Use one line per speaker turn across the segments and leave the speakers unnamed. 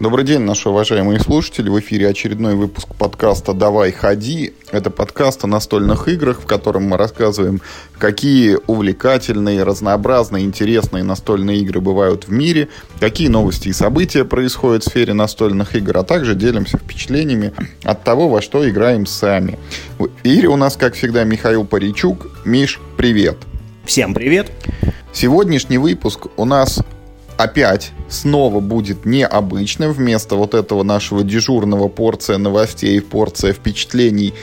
Добрый день, наши уважаемые слушатели. В эфире очередной выпуск подкаста «Давай, ходи». Это подкаст о настольных играх, в котором мы рассказываем, какие увлекательные, разнообразные, интересные настольные игры бывают в мире, какие новости и события происходят в сфере настольных игр, а также делимся впечатлениями от того, во что играем сами. В эфире у нас, как всегда, Михаил Паричук. Миш, привет!
Всем привет!
Сегодняшний выпуск у нас опять снова будет необычным. Вместо вот этого нашего дежурного порция новостей, порция впечатлений,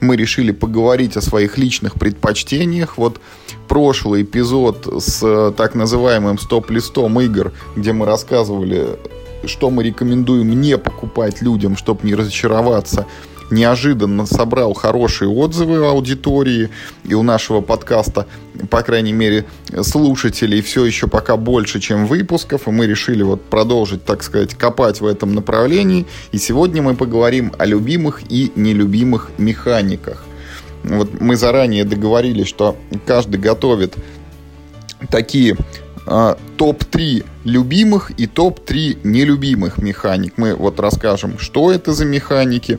мы решили поговорить о своих личных предпочтениях. Вот прошлый эпизод с так называемым стоп-листом игр, где мы рассказывали, что мы рекомендуем не покупать людям, чтобы не разочароваться – неожиданно собрал хорошие отзывы аудитории, и у нашего подкаста, по крайней мере, слушателей все еще пока больше, чем выпусков, и мы решили вот продолжить, так сказать, копать в этом направлении, и сегодня мы поговорим о любимых и нелюбимых механиках. Вот мы заранее договорились, что каждый готовит такие э, топ-3 любимых и топ-3 нелюбимых механик. Мы вот расскажем, что это за механики,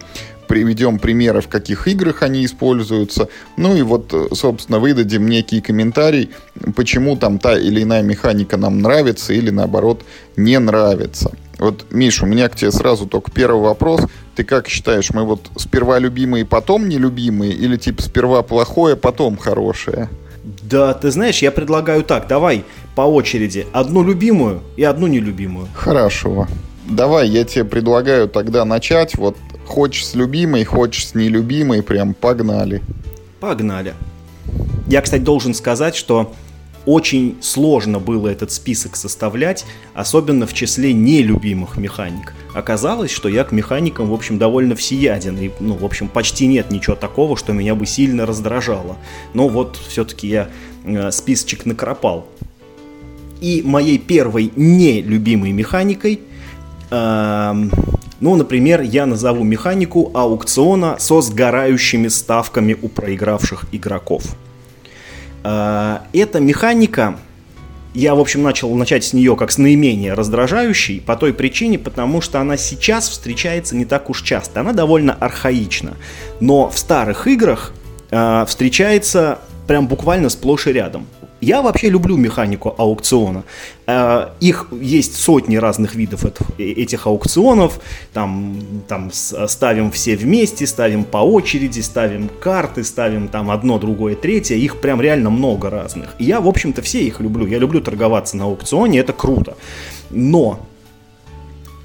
приведем примеры, в каких играх они используются. Ну и вот, собственно, выдадим некий комментарий, почему там та или иная механика нам нравится или, наоборот, не нравится. Вот, Миша, у меня к тебе сразу только первый вопрос. Ты как считаешь, мы вот сперва любимые, потом нелюбимые, или типа сперва плохое, потом хорошее?
Да, ты знаешь, я предлагаю так, давай по очереди одну любимую и одну нелюбимую.
Хорошо. Давай, я тебе предлагаю тогда начать. Вот Хочешь с любимой, хочешь с нелюбимой, прям погнали.
Погнали. Я, кстати, должен сказать, что очень сложно было этот список составлять, особенно в числе нелюбимых механик. Оказалось, что я к механикам, в общем, довольно всеяден, и, ну, в общем, почти нет ничего такого, что меня бы сильно раздражало. Но вот все-таки я э, списочек накропал. И моей первой нелюбимой механикой э, ну, например, я назову механику аукциона со сгорающими ставками у проигравших игроков. А, эта механика, я, в общем, начал начать с нее как с наименее раздражающей, по той причине, потому что она сейчас встречается не так уж часто. Она довольно архаична. Но в старых играх э, встречается прям буквально сплошь и рядом. Я вообще люблю механику аукциона. Э, их есть сотни разных видов э, этих аукционов. Там, там ставим все вместе, ставим по очереди, ставим карты, ставим там одно, другое, третье. Их прям реально много разных. Я, в общем-то, все их люблю. Я люблю торговаться на аукционе, это круто. Но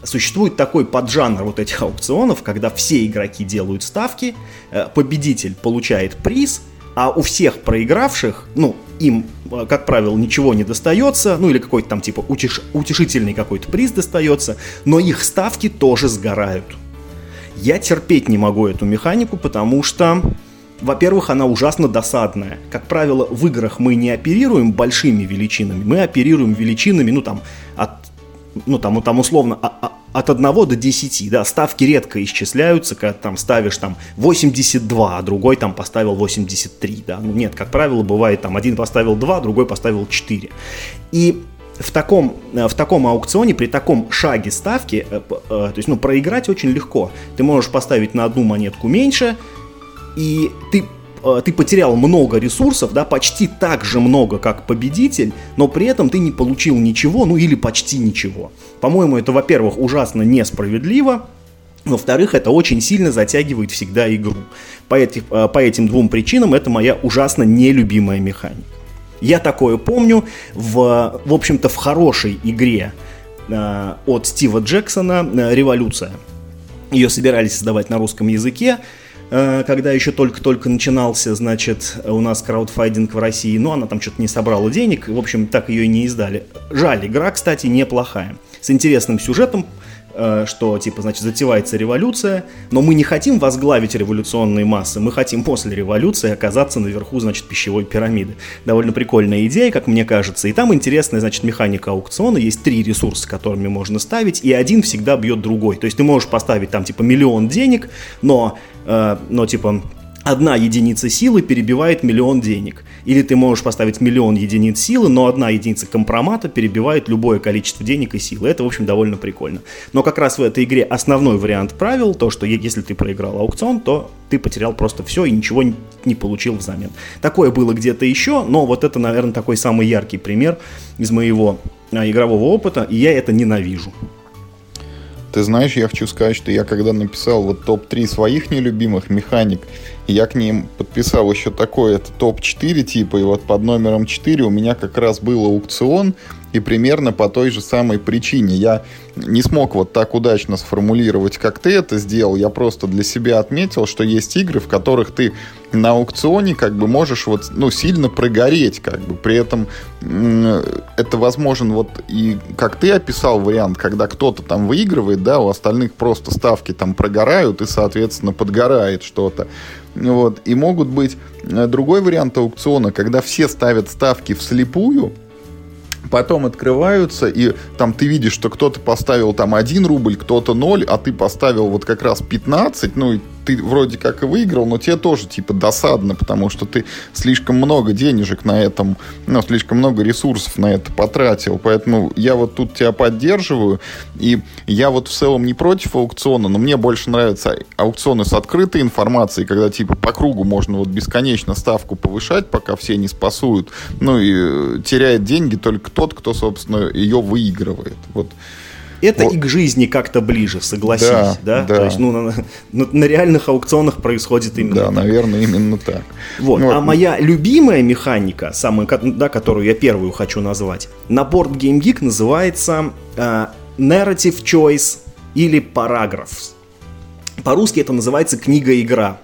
существует такой поджанр вот этих аукционов, когда все игроки делают ставки, э, победитель получает приз, а у всех проигравших, ну, им, э, как правило, ничего не достается, ну или какой-то там типа утеш... утешительный какой-то приз достается, но их ставки тоже сгорают. Я терпеть не могу эту механику, потому что, во-первых, она ужасно досадная. Как правило, в играх мы не оперируем большими величинами, мы оперируем величинами, ну там, от, ну там, там условно, а, а, от 1 до 10, да, ставки редко исчисляются, когда там ставишь там 82, а другой там поставил 83, да, ну нет, как правило, бывает там один поставил 2, другой поставил 4. И в таком, в таком аукционе, при таком шаге ставки, э, э, то есть, ну, проиграть очень легко. Ты можешь поставить на одну монетку меньше, и ты Э, ты потерял много ресурсов, да, почти так же много, как победитель, но при этом ты не получил ничего, ну или почти ничего. По-моему, это, во-первых, ужасно несправедливо, во-вторых, это очень сильно затягивает всегда игру. По, этих, э, по этим двум причинам это моя ужасно нелюбимая механика. Я такое помню в, в общем-то, в хорошей игре э, от Стива Джексона э, «Революция». Ее собирались создавать на русском языке. Э, когда еще только-только начинался, значит, у нас краудфайдинг в России, но она там что-то не собрала денег, в общем, так ее и не издали. Жаль, игра, кстати, неплохая. С интересным сюжетом, что, типа, значит, затевается революция, но мы не хотим возглавить революционные массы, мы хотим после революции оказаться наверху, значит, пищевой пирамиды. Довольно прикольная идея, как мне кажется, и там интересная, значит, механика аукциона, есть три ресурса, которыми можно ставить, и один всегда бьет другой. То есть ты можешь поставить там, типа, миллион денег, но Э, но типа одна единица силы перебивает миллион денег. Или ты можешь поставить миллион единиц силы, но одна единица компромата перебивает любое количество денег и силы. Это, в общем, довольно прикольно. Но как раз в этой игре основной вариант правил, то, что если ты проиграл аукцион, то ты потерял просто все и ничего не получил взамен. Такое было где-то еще, но вот это, наверное, такой самый яркий пример из моего а, игрового опыта, и я это ненавижу.
Ты знаешь, я хочу сказать, что я когда написал вот топ-3 своих нелюбимых механик, я к ним подписал еще такой, это топ-4 типа, и вот под номером 4 у меня как раз был аукцион, и примерно по той же самой причине. Я не смог вот так удачно сформулировать, как ты это сделал. Я просто для себя отметил, что есть игры, в которых ты на аукционе как бы можешь вот, ну, сильно прогореть, как бы. При этом это возможен вот и, как ты описал вариант, когда кто-то там выигрывает, да, у остальных просто ставки там прогорают и, соответственно, подгорает что-то. Вот. И могут быть э, другой вариант аукциона, когда все ставят ставки вслепую, потом открываются, и там ты видишь, что кто-то поставил там 1 рубль, кто-то 0, а ты поставил вот как раз 15, ну, ты вроде как и выиграл, но тебе тоже типа досадно, потому что ты слишком много денежек на этом, ну, слишком много ресурсов на это потратил. Поэтому я вот тут тебя поддерживаю, и я вот в целом не против аукциона, но мне больше нравятся аукционы с открытой информацией, когда типа по кругу можно вот бесконечно ставку повышать, пока все не спасуют, ну и теряет деньги только тот, кто, собственно, ее выигрывает. Вот
это вот. и к жизни как-то ближе, согласись, да?
да? да.
То есть, ну, на, на, на реальных аукционах происходит именно
Да, так. наверное, именно так.
Вот. Ну, а моя любимая механика, самая, да, которую я первую хочу назвать, на борт Game Geek называется э, Narrative Choice или Paragraphs. По-русски это называется книга-игра.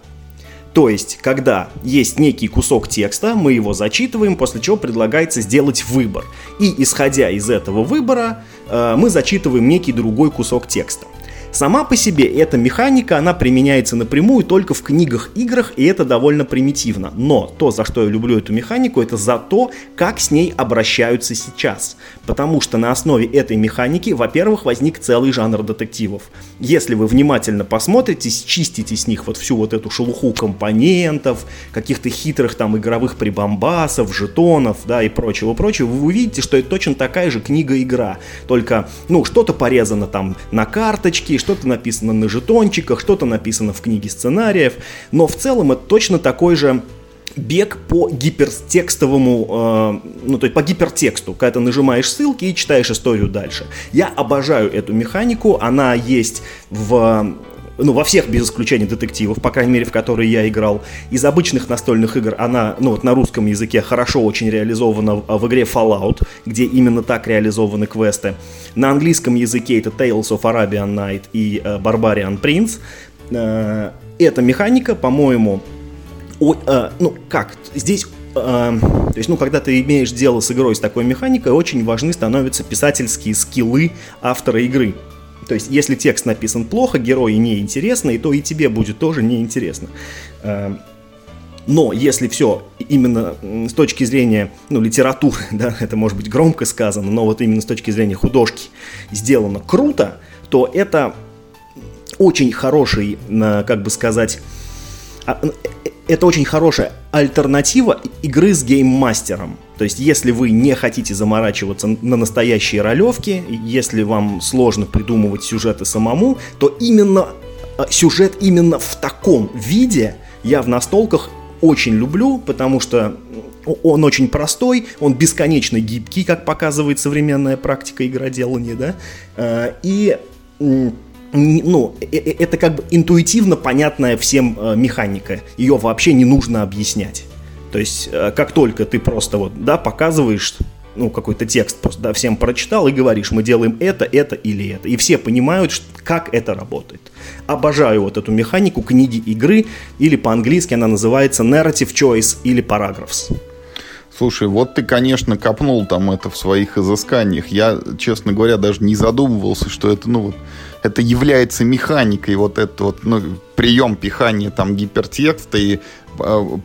То есть, когда есть некий кусок текста, мы его зачитываем, после чего предлагается сделать выбор. И исходя из этого выбора, мы зачитываем некий другой кусок текста. Сама по себе эта механика, она применяется напрямую только в книгах, играх, и это довольно примитивно. Но то, за что я люблю эту механику, это за то, как с ней обращаются сейчас. Потому что на основе этой механики, во-первых, возник целый жанр детективов. Если вы внимательно посмотрите, чистите с них вот всю вот эту шелуху компонентов, каких-то хитрых там игровых прибамбасов, жетонов, да, и прочего-прочего, вы увидите, что это точно такая же книга-игра. Только, ну, что-то порезано там на карточке, что-то написано на жетончиках, что-то написано в книге сценариев, но в целом это точно такой же бег по гипертекстовому, э, ну то есть по гипертексту, когда ты нажимаешь ссылки и читаешь историю дальше. Я обожаю эту механику, она есть в ну, во всех без исключения детективов, по крайней мере, в которые я играл. Из обычных настольных игр она, ну, вот на русском языке хорошо очень реализована в, игре Fallout, где именно так реализованы квесты. На английском языке это Tales of Arabian Night и uh, Barbarian Prince. Uh, эта механика, по-моему, uh, ну, как, здесь то есть, ну, когда ты имеешь дело с игрой с такой механикой, очень важны становятся писательские скиллы автора игры. То есть, если текст написан плохо, герои неинтересны, то и тебе будет тоже неинтересно. Эм, но если все именно с точки зрения ну, литературы, да, это может быть громко сказано, но вот именно с точки зрения художки сделано круто, то это очень хороший, как бы сказать, а, э, это очень хорошая альтернатива игры с гейммастером. То есть, если вы не хотите заморачиваться на настоящие ролевки, если вам сложно придумывать сюжеты самому, то именно а, сюжет именно в таком виде я в настолках очень люблю, потому что он очень простой, он бесконечно гибкий, как показывает современная практика игроделания, да, а, и ну, э, э, это как бы интуитивно понятная всем э, механика. Ее вообще не нужно объяснять. То есть, как только ты просто вот, да, показываешь, ну, какой-то текст просто, да, всем прочитал и говоришь, мы делаем это, это или это. И все понимают, как это работает. Обожаю вот эту механику книги игры, или по-английски она называется Narrative Choice или Paragraphs.
Слушай, вот ты, конечно, копнул там это в своих изысканиях. Я, честно говоря, даже не задумывался, что это, ну, вот это является механикой, вот это вот, ну, прием пихания там гипертекста и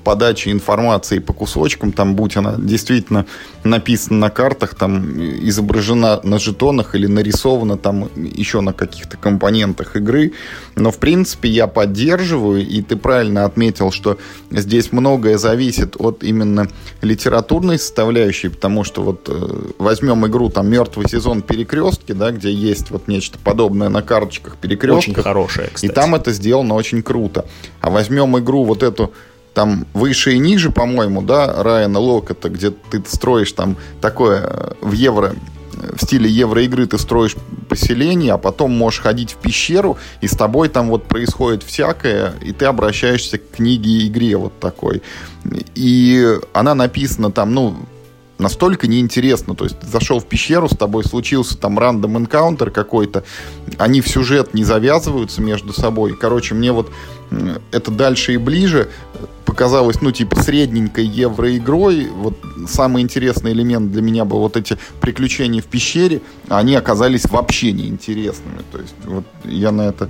подачи информации по кусочкам, там, будь она действительно написана на картах, там, изображена на жетонах или нарисована там еще на каких-то компонентах игры. Но, в принципе, я поддерживаю, и ты правильно отметил, что здесь многое зависит от именно литературной составляющей, потому что вот э, возьмем игру там «Мертвый сезон перекрестки», да, где есть вот нечто подобное на карточках перекрестков.
Очень хорошая,
кстати. И там это сделано очень круто. А возьмем игру вот эту там выше и ниже, по-моему, да, Райана Локота, где ты строишь там такое э, в евро в стиле евроигры ты строишь поселение, а потом можешь ходить в пещеру, и с тобой там вот происходит всякое, и ты обращаешься к книге и игре вот такой. И она написана там, ну, настолько неинтересно. То есть ты зашел в пещеру, с тобой случился там рандом энкаунтер какой-то, они в сюжет не завязываются между собой. Короче, мне вот это дальше и ближе показалось, ну, типа, средненькой евроигрой. Вот самый интересный элемент для меня был вот эти приключения в пещере, они оказались вообще неинтересными. То есть вот я на это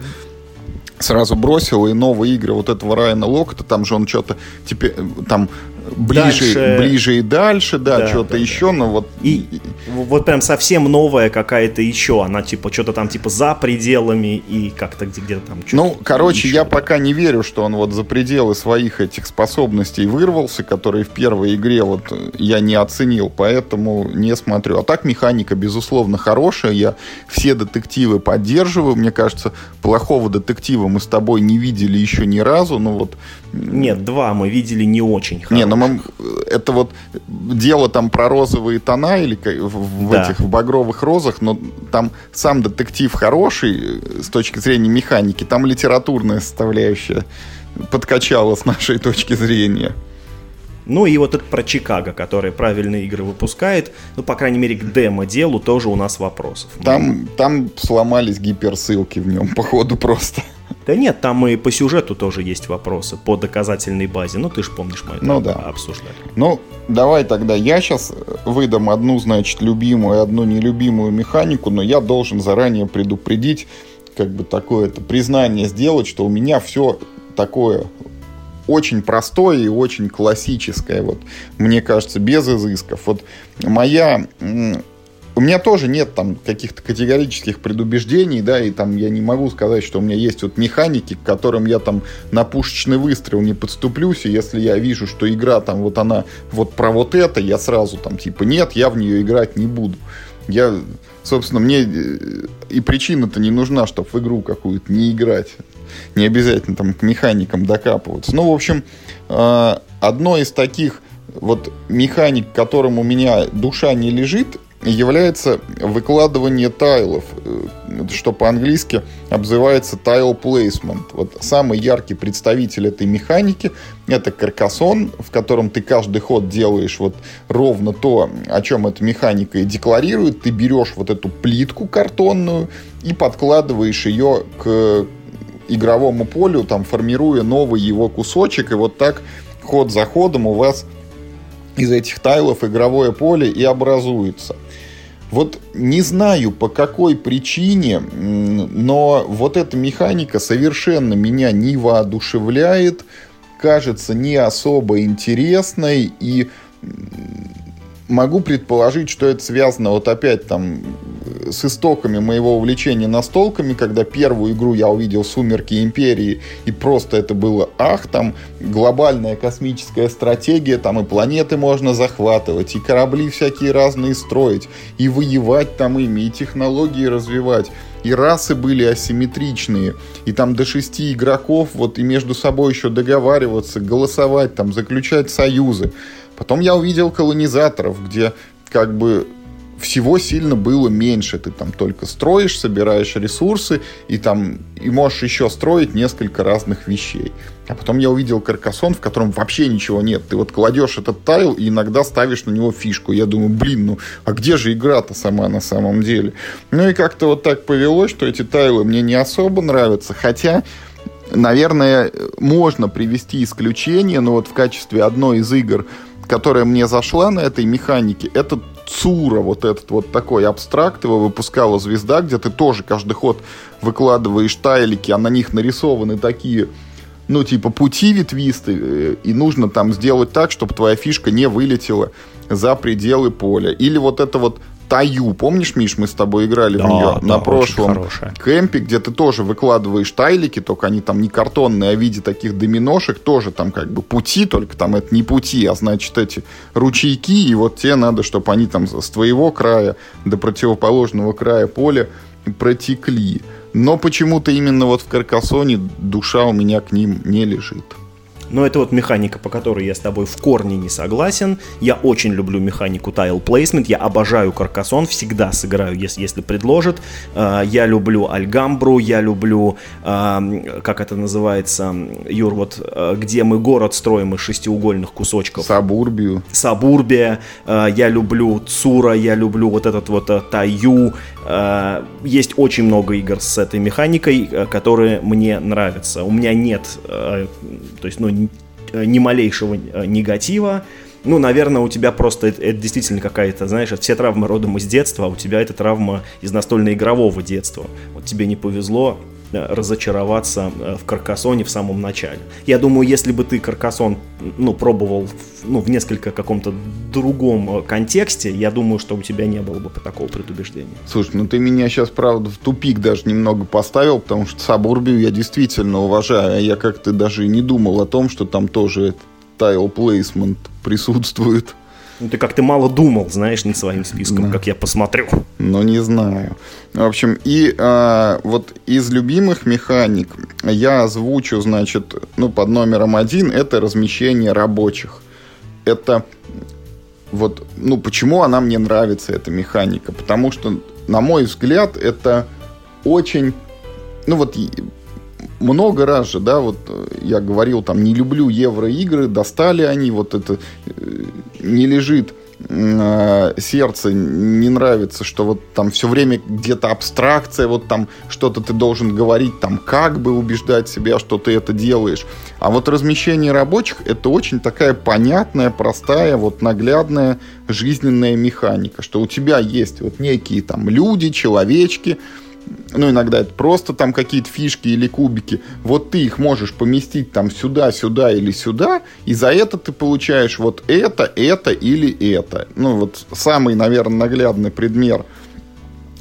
сразу бросил, и новые игры вот этого Райана Локта, там же он что-то теперь там ближе, дальше... ближе и дальше, да, да что-то да, еще, да. но вот...
И вот прям совсем новая какая-то еще, она типа что-то там типа за пределами и как-то где-то там...
Ну, короче, еще. я пока не верю, что он вот за пределы своих этих способностей вырвался, которые в первой игре вот я не оценил, поэтому не смотрю. А так механика, безусловно, хорошая, я все детективы поддерживаю, мне кажется, плохого детектива мы с тобой не видели еще ни разу, ну вот...
Нет, два мы видели не очень
хорошие. Не, ну мы, это вот дело там про розовые тона или в, в да. этих в багровых розах, но там сам детектив хороший э, с точки зрения механики, там литературная составляющая подкачала с нашей точки зрения.
Ну и вот это про Чикаго, который правильные игры выпускает. Ну, по крайней мере, к демо-делу тоже у нас вопросов.
Там, там сломались гиперссылки в нем, походу, просто.
Да нет, там и по сюжету тоже есть вопросы, по доказательной базе. Ну, ты же помнишь, мы это ну, да. обсуждали.
Ну, давай тогда я сейчас выдам одну, значит, любимую и одну нелюбимую механику, но я должен заранее предупредить, как бы такое это признание сделать, что у меня все такое очень простое и очень классическое, вот, мне кажется, без изысков. Вот моя у меня тоже нет там каких-то категорических предубеждений, да, и там я не могу сказать, что у меня есть вот механики, к которым я там на пушечный выстрел не подступлюсь, и если я вижу, что игра там вот она вот про вот это, я сразу там типа нет, я в нее играть не буду. Я, собственно, мне э, и причина-то не нужна, чтобы в игру какую-то не играть. Не обязательно там к механикам докапываться. Ну, в общем, э, одно из таких вот механик, которым у меня душа не лежит, является выкладывание тайлов, э, что по-английски обзывается tile placement. Вот самый яркий представитель этой механики – это каркасон, в котором ты каждый ход делаешь вот ровно то, о чем эта механика и декларирует. Ты берешь вот эту плитку картонную и подкладываешь ее к игровому полю, там, формируя новый его кусочек, и вот так ход за ходом у вас из этих тайлов игровое поле и образуется – вот не знаю по какой причине, но вот эта механика совершенно меня не воодушевляет, кажется не особо интересной и могу предположить, что это связано вот опять там с истоками моего увлечения настолками, когда первую игру я увидел «Сумерки Империи», и просто это было ах, там глобальная космическая стратегия, там и планеты можно захватывать, и корабли всякие разные строить, и воевать там ими, и технологии развивать и расы были асимметричные, и там до шести игроков, вот и между собой еще договариваться, голосовать, там, заключать союзы. Потом я увидел колонизаторов, где как бы всего сильно было меньше. Ты там только строишь, собираешь ресурсы, и там и можешь еще строить несколько разных вещей. А потом я увидел каркасон, в котором вообще ничего нет. Ты вот кладешь этот тайл и иногда ставишь на него фишку. Я думаю, блин, ну а где же игра-то сама на самом деле? Ну и как-то вот так повелось, что эти тайлы мне не особо нравятся. Хотя Наверное, можно привести исключение, но вот в качестве одной из игр, которая мне зашла на этой механике, это Цура, вот этот вот такой абстракт, его выпускала звезда, где ты тоже каждый ход выкладываешь тайлики, а на них нарисованы такие ну, типа, пути ветвистые, и нужно там сделать так, чтобы твоя фишка не вылетела за пределы поля. Или вот это вот Таю. Помнишь, Миш, мы с тобой играли да, в нее да, на прошлом кемпе, где ты тоже выкладываешь тайлики, только они там не картонные, а в виде таких доминошек, тоже там как бы пути, только там это не пути, а значит эти ручейки, и вот тебе надо, чтобы они там с твоего края до противоположного края поля протекли. Но почему-то именно вот в Каркасоне душа у меня к ним не лежит.
Но это вот механика, по которой я с тобой в корне не согласен. Я очень люблю механику tile placement. Я обожаю Каркасон, всегда сыграю, если, если предложат. А, я люблю Альгамбру, я люблю, а, как это называется, Юр, вот а, где мы город строим из шестиугольных кусочков.
Сабурбию.
Сабурбия. Я люблю Цура, я люблю вот этот вот Таю. Есть очень много игр с этой механикой, которые мне нравятся. У меня нет, то есть, ну, ни малейшего э, негатива. Ну, наверное, у тебя просто это, это действительно какая-то, знаешь, все травмы родом из детства, а у тебя это травма из настольно-игрового детства. Вот тебе не повезло, Э, разочароваться э, в Каркасоне в самом начале. Я думаю, если бы ты Каркасон ну, пробовал ну, в несколько каком-то другом э, контексте, я думаю, что у тебя не было бы такого предубеждения.
Слушай, ну ты меня сейчас, правда, в тупик даже немного поставил, потому что Сабурбию я действительно уважаю. А я как-то даже и не думал о том, что там тоже тайл плейсмент присутствует.
Ну, ты как-то мало думал, знаешь, над своим списком, да. как я посмотрю.
Ну, не знаю. В общем, и а, вот из любимых механик я озвучу, значит, ну, под номером один, это размещение рабочих. Это вот, ну, почему она мне нравится, эта механика? Потому что, на мой взгляд, это очень, ну, вот много раз же, да, вот э, я говорил, там, не люблю евроигры, достали они, вот это э, не лежит э, сердце, не нравится, что вот там все время где-то абстракция, вот там что-то ты должен говорить, там как бы убеждать себя, что ты это делаешь. А вот размещение рабочих это очень такая понятная, простая, вот наглядная жизненная механика, что у тебя есть вот некие там люди, человечки, ну, иногда это просто там какие-то фишки или кубики, вот ты их можешь поместить там сюда, сюда или сюда, и за это ты получаешь вот это, это или это. Ну, вот самый, наверное, наглядный предмет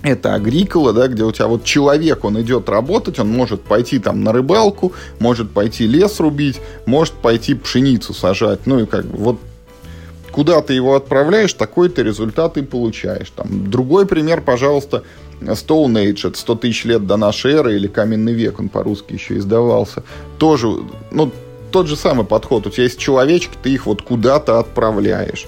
это агрикола, да, где у тебя вот человек, он идет работать, он может пойти там на рыбалку, может пойти лес рубить, может пойти пшеницу сажать, ну и как бы вот куда ты его отправляешь, такой ты результат и получаешь. Там, другой пример, пожалуйста, Stone Age, это 100 тысяч лет до нашей эры, или Каменный век, он по-русски еще издавался. Тоже, ну, тот же самый подход. У тебя есть человечки, ты их вот куда-то отправляешь.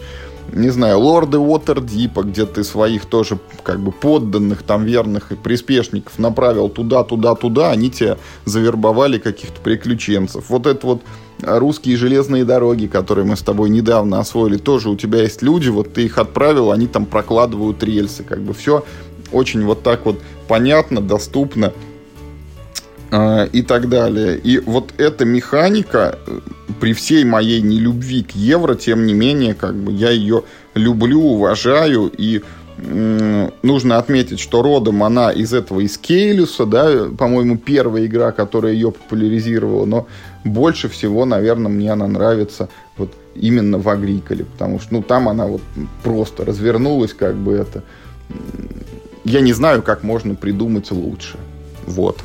Не знаю, лорды Уотердипа, где ты своих тоже как бы подданных, там верных и приспешников направил туда, туда, туда, они тебя завербовали каких-то приключенцев. Вот это вот русские железные дороги, которые мы с тобой недавно освоили, тоже у тебя есть люди, вот ты их отправил, они там прокладывают рельсы, как бы все очень вот так вот понятно, доступно э, и так далее. И вот эта механика, э, при всей моей нелюбви к евро, тем не менее, как бы я ее люблю, уважаю. И нужно отметить, что родом она из этого, из Кейлюса, да, по-моему, первая игра, которая ее популяризировала, но больше всего, наверное, мне она нравится вот именно в Агриколе, потому что, ну, там она вот просто развернулась, как бы это я не знаю, как можно придумать лучше. Вот.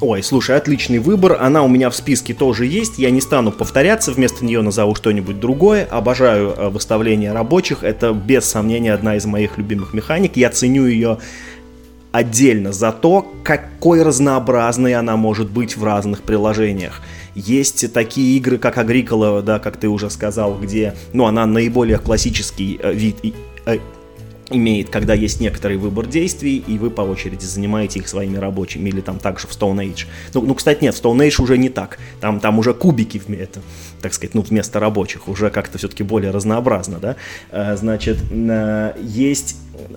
Ой, слушай, отличный выбор. Она у меня в списке тоже есть. Я не стану повторяться, вместо нее назову что-нибудь другое. Обожаю э, выставление рабочих. Это без сомнения одна из моих любимых механик. Я ценю ее отдельно за то, какой разнообразной она может быть в разных приложениях. Есть такие игры, как Agricola, да, как ты уже сказал, где, ну, она наиболее классический э, вид э, имеет, когда есть некоторый выбор действий, и вы по очереди занимаете их своими рабочими, или там также в Stone Age. Ну, ну кстати, нет, в Stone Age уже не так. Там, там уже кубики, это, так сказать, ну, вместо рабочих, уже как-то все-таки более разнообразно, да. Э, значит, э, есть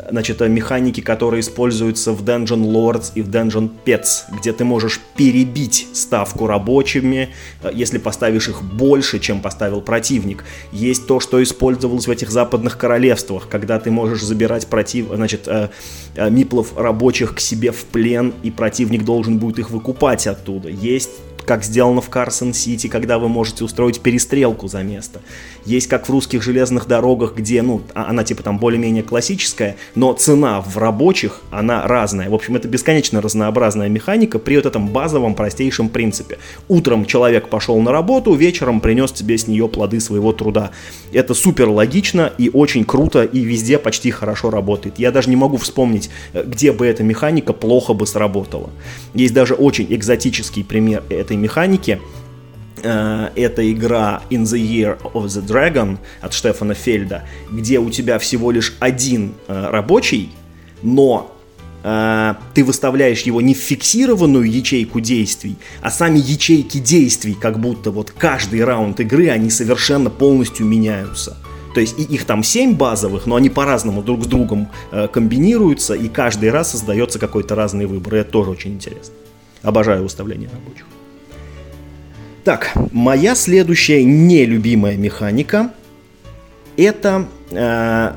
значит, механики, которые используются в Dungeon Lords и в Dungeon Pets, где ты можешь перебить ставку рабочими, э, если поставишь их больше, чем поставил противник. Есть то, что использовалось в этих западных королевствах, когда ты можешь забирать против, значит, э, э, миплов рабочих к себе в плен, и противник должен будет их выкупать оттуда. Есть как сделано в Карсон Сити, когда вы можете устроить перестрелку за место. Есть как в русских железных дорогах, где, ну, а, она типа там более-менее классическая, но цена в рабочих, она разная. В общем, это бесконечно разнообразная механика при вот этом базовом простейшем принципе. Утром человек пошел на работу, вечером принес тебе с нее плоды своего труда. Это супер логично и очень круто, и везде почти хорошо работает. Я даже не могу вспомнить, э, где бы эта механика плохо бы сработала. Есть даже очень экзотический пример этой механики. Э, это игра In the Year of the Dragon от Штефана Фельда, где у тебя всего лишь один э, рабочий, но ты выставляешь его не в фиксированную ячейку действий, а сами ячейки действий, как будто вот каждый раунд игры, они совершенно полностью меняются. То есть и их там 7 базовых, но они по-разному друг с другом э, комбинируются, и каждый раз создается какой-то разный выбор. И это тоже очень интересно. Обожаю выставление рабочих. Так, моя следующая нелюбимая механика это, э,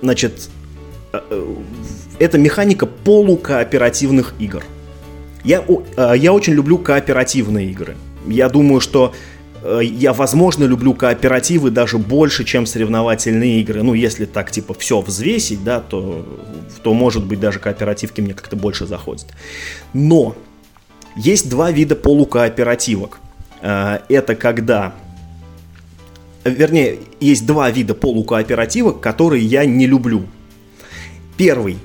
значит, э, э это механика полукооперативных игр. Я, э, я очень люблю кооперативные игры. Я думаю, что Э, я, возможно, люблю кооперативы даже больше, чем соревновательные игры. Ну, если так, типа, все взвесить, да, то, то может быть, даже кооперативки мне как-то больше заходят. Но есть два вида полукооперативок. Э, это когда... Вернее, есть два вида полукооперативок, которые я не люблю. Первый.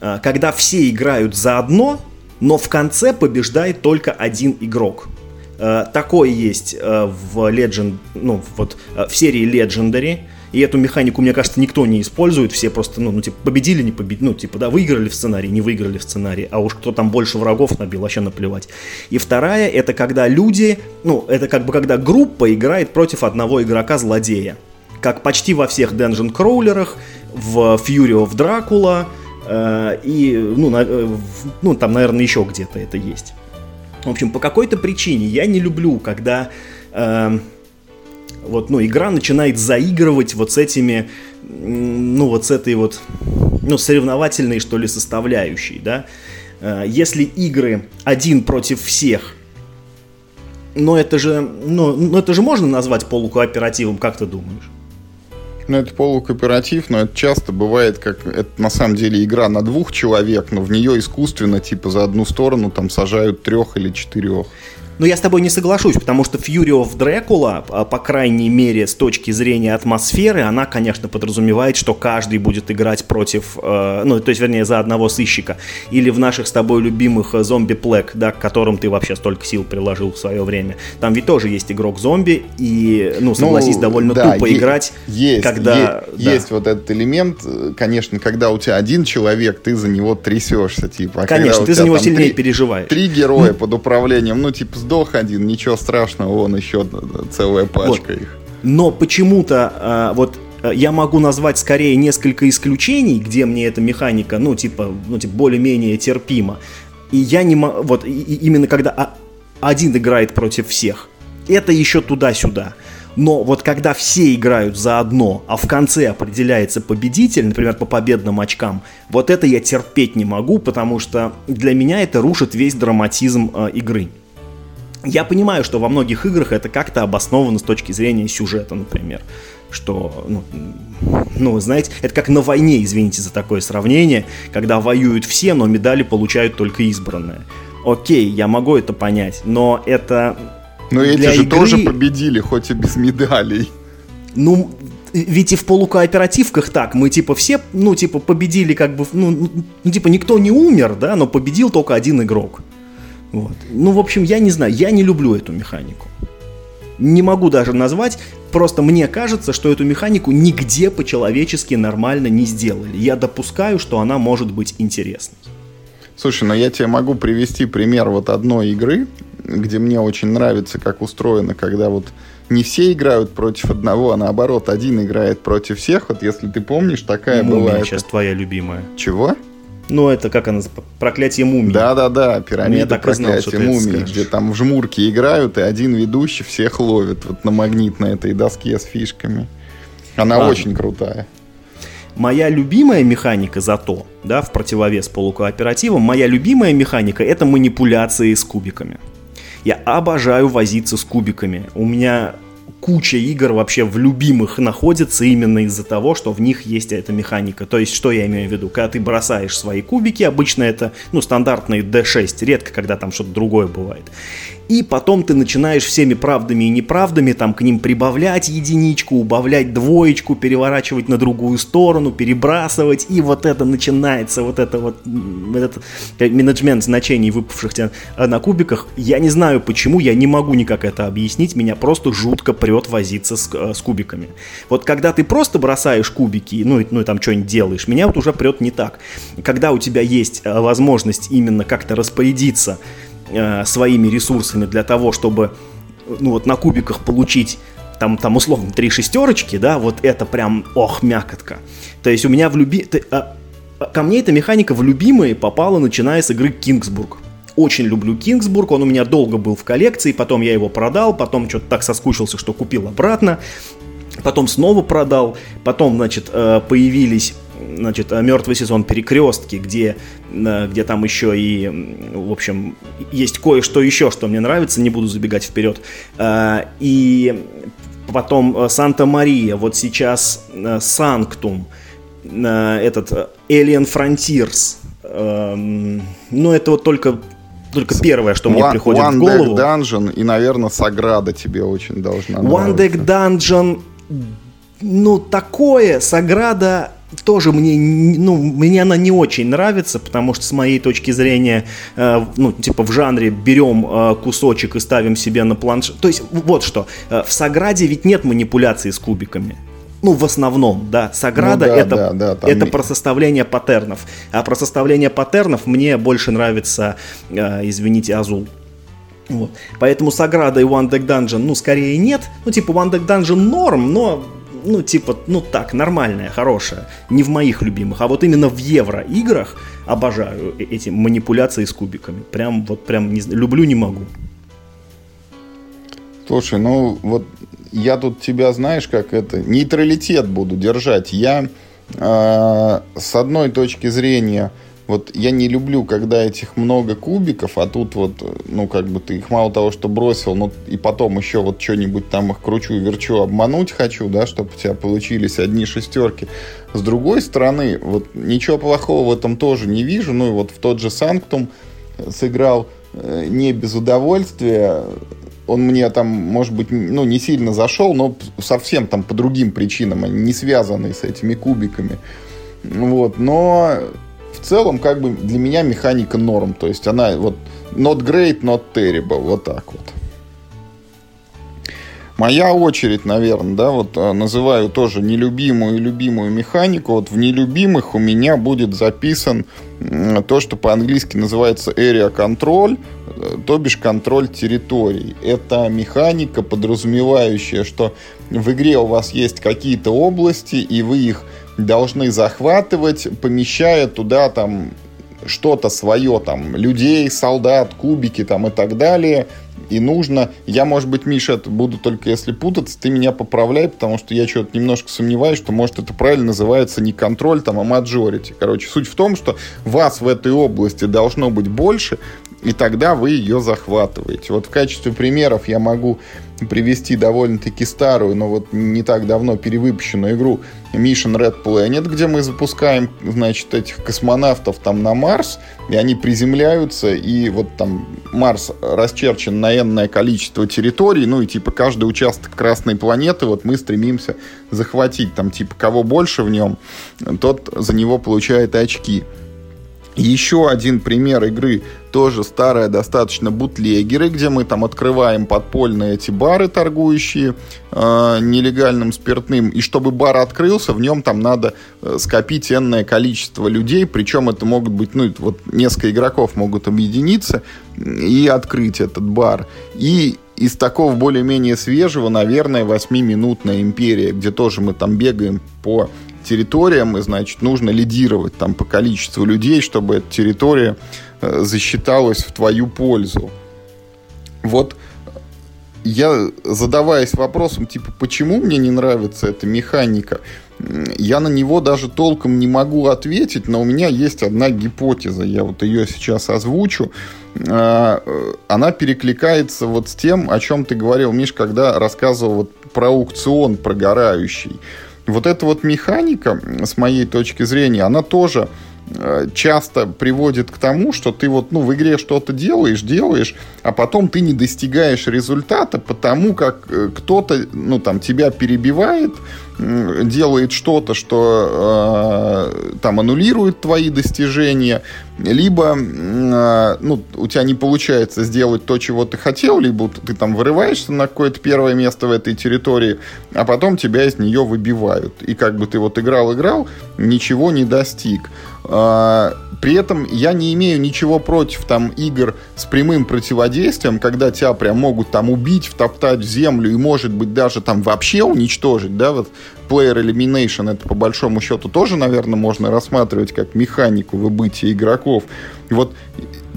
Э, когда все играют заодно, но в конце побеждает только один игрок – Э, такое есть в Legend, ну, вот в серии Legendary. И эту механику, мне кажется, никто не использует. Все просто, ну, ну типа, победили, не победили. Ну, типа, да, выиграли в сценарии, не выиграли в сценарии. А уж кто там больше врагов набил, вообще наплевать. И вторая, это когда люди, ну, это как бы когда группа играет против одного игрока-злодея. Как почти во всех Dungeon Кроулерах, в Fury of Dracula, э, и, ну, на, э, ну, там, наверное, еще где-то это есть. В общем, по какой-то причине я не люблю, когда э, вот, ну, игра начинает заигрывать вот с этими, ну, вот с этой вот, ну, соревновательной, что ли, составляющей, да. Э, если игры один против всех, но это же, ну, ну, это же можно назвать полукооперативом, как ты думаешь?
Ну, это полукооператив, но это часто бывает, как это на самом деле игра на двух человек, но в нее искусственно, типа, за одну сторону там сажают трех или четырех.
Но я с тобой не соглашусь, потому что Fury of Dracula, а, по крайней мере, с точки зрения атмосферы, она, конечно, подразумевает, что каждый будет играть против, э, ну, то есть, вернее, за одного сыщика. Или в наших с тобой любимых э, зомби Плек, да, к которым ты вообще столько сил приложил в свое время. Там ведь тоже есть игрок зомби, и, ну, согласись, ну, довольно да, тупо е- играть,
есть, когда... Е- да. Есть вот этот элемент, э, конечно, когда у тебя один человек, ты за него трясешься, типа. А
конечно, ты за него сильнее три, переживаешь.
Три героя под управлением, ну, типа, сдох один, ничего страшного, вон еще целая пачка вот. их.
Но почему-то а, вот э, я могу назвать скорее несколько исключений, где мне эта механика, ну, типа, ну, типа более-менее терпима. И я не могу, вот, и, именно когда один играет против всех, это еще туда-сюда. Но вот когда все играют заодно, а в конце определяется победитель, например, по победным очкам, вот это я терпеть не могу, потому что для меня это рушит весь драматизм э, игры. Я понимаю, что во многих играх это как-то обосновано с точки зрения сюжета, например. Что, ну, ну, знаете, это как на войне, извините за такое сравнение, когда воюют все, но медали получают только избранные. Окей, я могу это понять, но это...
Но эти же игры... тоже победили, хоть и без медалей.
Ну, ведь и в полукооперативках так, мы типа все, ну, типа победили как бы, ну, ну, типа никто не умер, да, но победил только один игрок. Вот. Ну, в общем, я не знаю, я не люблю эту механику. Не могу даже назвать, просто мне кажется, что эту механику нигде по-человечески нормально не сделали. Я допускаю, что она может быть интересной.
Слушай, ну я тебе могу привести пример вот одной игры, где мне очень нравится, как устроено, когда вот не все играют против одного, а наоборот, один играет против всех. Вот если ты помнишь, такая
Мумия
была...
сейчас это... твоя любимая.
Чего?
Ну, это как она, проклятие мумии.
Да-да-да, пирамида проклятие мумии, где там в жмурки играют, и один ведущий всех ловит вот на магнитной этой доске с фишками. Она Ладно. очень крутая.
Моя любимая механика зато, да, в противовес полукооперативам, моя любимая механика это манипуляции с кубиками. Я обожаю возиться с кубиками. У меня куча игр вообще в любимых находится именно из-за того, что в них есть эта механика. То есть, что я имею в виду? Когда ты бросаешь свои кубики, обычно это, ну, стандартные D6, редко когда там что-то другое бывает и потом ты начинаешь всеми правдами и неправдами там к ним прибавлять единичку, убавлять двоечку, переворачивать на другую сторону, перебрасывать, и вот это начинается, вот это вот, этот менеджмент значений, выпавших тебе на кубиках. Я не знаю почему, я не могу никак это объяснить, меня просто жутко прет возиться с, э, с кубиками. Вот когда ты просто бросаешь кубики, ну, ну и там что-нибудь делаешь, меня вот уже прет не так. Когда у тебя есть э, возможность именно как-то распорядиться э, своими ресурсами для того, чтобы ну вот на кубиках получить там, там условно три шестерочки, да, вот это прям, ох, мякотка. То есть у меня в люби... А, а, ко мне эта механика в любимые попала, начиная с игры Кингсбург. Очень люблю Кингсбург, он у меня долго был в коллекции, потом я его продал, потом что-то так соскучился, что купил обратно, потом снова продал, потом, значит, э, появились значит, «Мертвый сезон перекрестки», где, э, где там еще и, в общем, есть кое-что еще, что мне нравится, не буду забегать вперед. Э, и потом э, «Санта-Мария», вот сейчас «Санктум», этот «Alien Frontiers», ну, это вот только только первое, что мне One, приходит
One
в голову.
Deck Dungeon и, наверное, Саграда тебе очень должна
One
нравиться.
Deck Dungeon, ну, такое, Саграда тоже мне, ну, мне она не очень нравится, потому что с моей точки зрения, э, ну, типа в жанре берем э, кусочек и ставим себе на планшет. То есть вот что, э, в Саграде ведь нет манипуляции с кубиками. Ну, в основном, да. Саграда ну, да, это, да, да, там... это про составление паттернов. А про составление паттернов мне больше нравится, э, извините, Азул. Вот. Поэтому Саграда и One Deck Dungeon, ну, скорее нет. Ну, типа, One Deck Dungeon норм, но ну, типа, ну так, нормальная, хорошая. Не в моих любимых, а вот именно в евро-играх обожаю э, эти манипуляции с кубиками. Прям, вот прям, не, люблю, не могу.
Слушай, ну вот я тут тебя, знаешь, как это, нейтралитет буду держать. Я э, с одной точки зрения вот я не люблю, когда этих много кубиков, а тут вот, ну, как бы ты их мало того, что бросил, ну, и потом еще вот что-нибудь там их кручу и верчу, обмануть хочу, да, чтобы у тебя получились одни шестерки. С другой стороны, вот ничего плохого в этом тоже не вижу, ну, и вот в тот же Санктум сыграл э, не без удовольствия, он мне там, может быть, ну, не сильно зашел, но совсем там по другим причинам, они не связанные с этими кубиками. Вот, но в целом, как бы для меня механика норм. То есть она вот not great, not terrible. Вот так вот. Моя очередь, наверное, да, вот а, называю тоже нелюбимую и любимую механику. Вот в нелюбимых у меня будет записан то, что по-английски называется area control, э, то бишь контроль территорий. Это механика, подразумевающая, что в игре у вас есть какие-то области, и вы их должны захватывать, помещая туда там что-то свое, там, людей, солдат, кубики там и так далее. И нужно, я, может быть, Миша, это буду только если путаться, ты меня поправляй, потому что я что-то немножко сомневаюсь, что, может, это правильно называется не контроль, там, а majority. Короче, суть в том, что вас в этой области должно быть больше, и тогда вы ее захватываете. Вот в качестве примеров я могу привести довольно-таки старую, но вот не так давно перевыпущенную игру Mission Red Planet, где мы запускаем, значит, этих космонавтов там на Марс, и они приземляются, и вот там Марс расчерчен на энное количество территорий, ну и типа каждый участок Красной планеты вот мы стремимся захватить, там типа кого больше в нем, тот за него получает очки. Еще один пример игры, тоже старая достаточно, бутлегеры, где мы там открываем подпольные эти бары, торгующие э, нелегальным спиртным. И чтобы бар открылся, в нем там надо э, скопить энное количество людей, причем это могут быть, ну, вот несколько игроков могут объединиться и открыть этот бар. И из такого более-менее свежего, наверное, 8-минутная империя, где тоже мы там бегаем по территориям, и, значит, нужно лидировать там по количеству людей, чтобы эта территория э, засчиталась в твою пользу. Вот я, задаваясь вопросом, типа, почему мне не нравится эта механика, я на него даже толком не могу ответить, но у меня есть одна гипотеза, я вот ее сейчас озвучу. э, она перекликается вот с тем, о чем ты говорил, Миш, когда рассказывал вот про аукцион прогорающий. Вот эта вот механика, с моей точки зрения, она тоже Э, часто приводит к тому, что ты вот, ну, в игре что-то делаешь, делаешь, а потом ты не достигаешь результата, потому как э, кто-то, ну, там, тебя перебивает, делает что-то, что э, там аннулирует твои достижения, либо э, ну, у тебя не получается сделать то, чего ты хотел, либо ты там вырываешься на какое-то первое место в этой территории, а потом тебя из нее выбивают. И как бы ты вот играл-играл, ничего не достиг. Э, при этом я не имею ничего против там игр с прямым противодействием, когда тебя прям могут там убить, втоптать в землю и, может быть, даже там вообще уничтожить, да, вот Player Elimination, это по большому счету тоже, наверное, можно рассматривать как механику выбытия игроков. И вот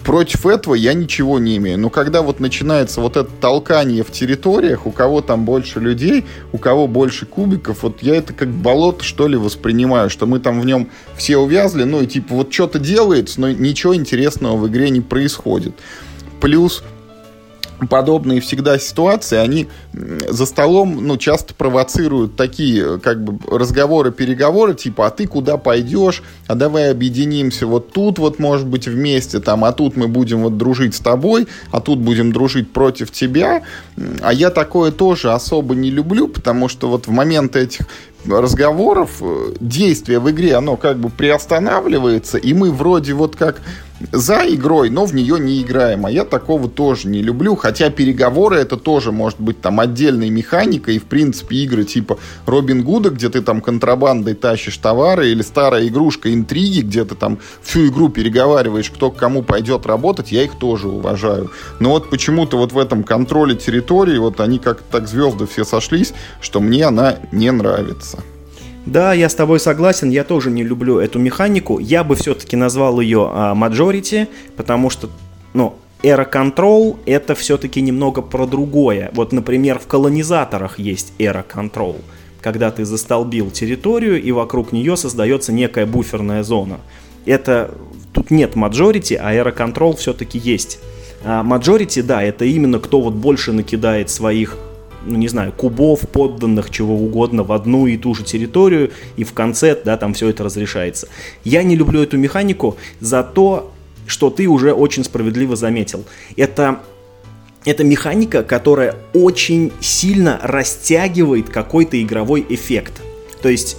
против этого я ничего не имею. Но когда вот начинается вот это толкание в территориях, у кого там больше людей, у кого больше кубиков, вот я это как болото, что ли, воспринимаю, что мы там в нем все увязли, ну и типа вот что-то делается, но ничего интересного в игре не происходит. Плюс подобные всегда ситуации, они за столом, ну, часто провоцируют такие, как бы, разговоры, переговоры, типа, а ты куда пойдешь, а давай объединимся вот тут вот, может быть, вместе, там, а тут мы будем вот дружить с тобой, а тут будем дружить против тебя, а я такое тоже особо не люблю, потому что вот в момент этих разговоров э, действие в игре, оно как бы приостанавливается, и мы вроде вот как за игрой, но в нее не играем. А я такого тоже не люблю. Хотя переговоры это тоже может быть там отдельной механикой. И в принципе игры типа Робин Гуда, где ты там контрабандой тащишь товары, или старая игрушка интриги, где ты там всю игру переговариваешь, кто к кому пойдет работать, я их тоже уважаю. Но вот почему-то вот в этом контроле территории, вот они как так звезды все сошлись, что мне она не нравится.
Да, я с тобой согласен, я тоже не люблю эту механику. Я бы все-таки назвал ее а, Majority, потому что, ну, Era Control это все-таки немного про другое. Вот, например, в колонизаторах есть Era Control, когда ты застолбил территорию и вокруг нее создается некая буферная зона. Это тут нет Majority, а Era Control все-таки есть. А Majority, да, это именно кто вот больше накидает своих ну, не знаю, кубов, подданных, чего угодно в одну и ту же территорию, и в конце, да, там все это разрешается. Я не люблю эту механику за то, что ты уже очень справедливо заметил. Это это механика, которая очень сильно растягивает какой-то игровой эффект. То есть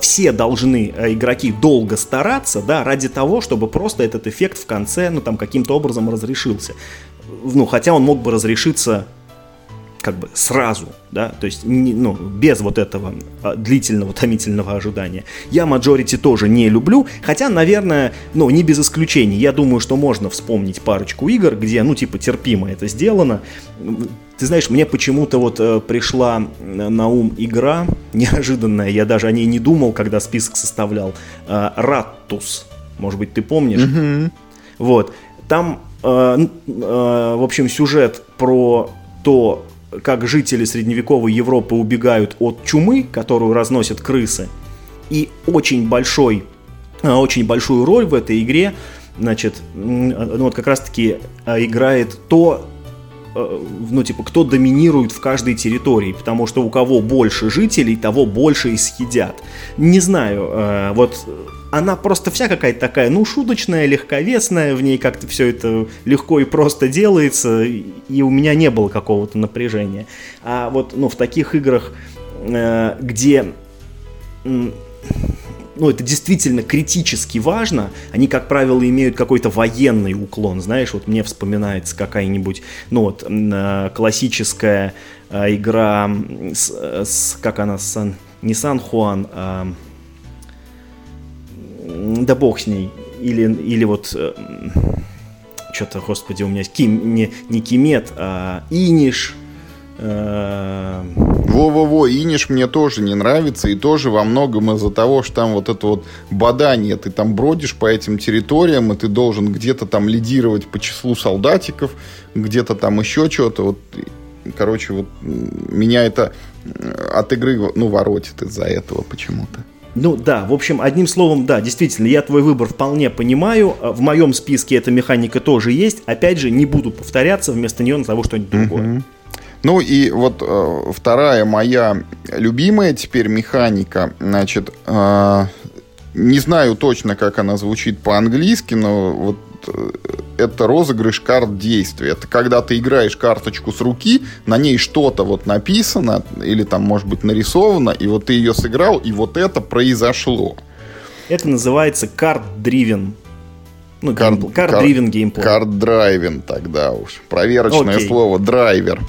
все должны, э, игроки, долго стараться, да, ради того, чтобы просто этот эффект в конце, ну, там, каким-то образом разрешился. Ну, хотя он мог бы разрешиться как бы сразу, да, то есть не, ну, без вот этого а, длительного, томительного ожидания. Я Majority тоже не люблю, хотя, наверное, ну, не без исключений. Я думаю, что можно вспомнить парочку игр, где, ну, типа, терпимо это сделано. Ты знаешь, мне почему-то вот э, пришла на ум игра неожиданная, я даже о ней не думал, когда список составлял. Э, Раттус, может быть, ты помнишь? Mm-hmm. Вот, там, э, э, в общем, сюжет про то, как жители средневековой Европы убегают от чумы, которую разносят крысы. И очень большой, а, очень большую роль в этой игре, значит, ну вот как раз-таки а, играет то, а, ну, типа, кто доминирует в каждой территории, потому что у кого больше жителей, того больше и съедят. Не знаю, вот она просто вся какая-то такая, ну, шуточная, легковесная, в ней как-то все это легко и просто делается, и у меня не было какого-то напряжения. А вот, ну, в таких играх, э, где, ну, это действительно критически важно, они, как правило, имеют какой-то военный уклон, знаешь, вот мне вспоминается какая-нибудь, ну, вот, э, классическая э, игра с, с как она, Сан, не Сан Хуан, а да бог с ней. Или, или вот э, что-то, господи, у меня ким, не, не Кимет, а Иниш.
Э... Во-во-во, Иниш мне тоже не нравится, и тоже во многом из-за того, что там вот это вот бадание, ты там бродишь по этим территориям, и ты должен где-то там лидировать по числу солдатиков, где-то там еще что-то, вот, короче, вот меня это от игры, ну, воротит из-за этого почему-то.
Ну да, в общем, одним словом, да, действительно, я твой выбор вполне понимаю. В моем списке эта механика тоже есть. Опять же, не буду повторяться, вместо нее назову что-нибудь другое.
Ну и вот э, вторая моя любимая теперь механика, значит, э, не знаю точно, как она звучит по-английски, но вот э, это розыгрыш карт действия. Это когда ты играешь карточку с руки, на ней что-то вот написано, или там, может быть, нарисовано, и вот ты ее сыграл, и вот это произошло.
Это называется карт-дривен ну, карт-дривен геймплей.
Карт-драйвен тогда уж. Проверочное Окей. слово драйвер.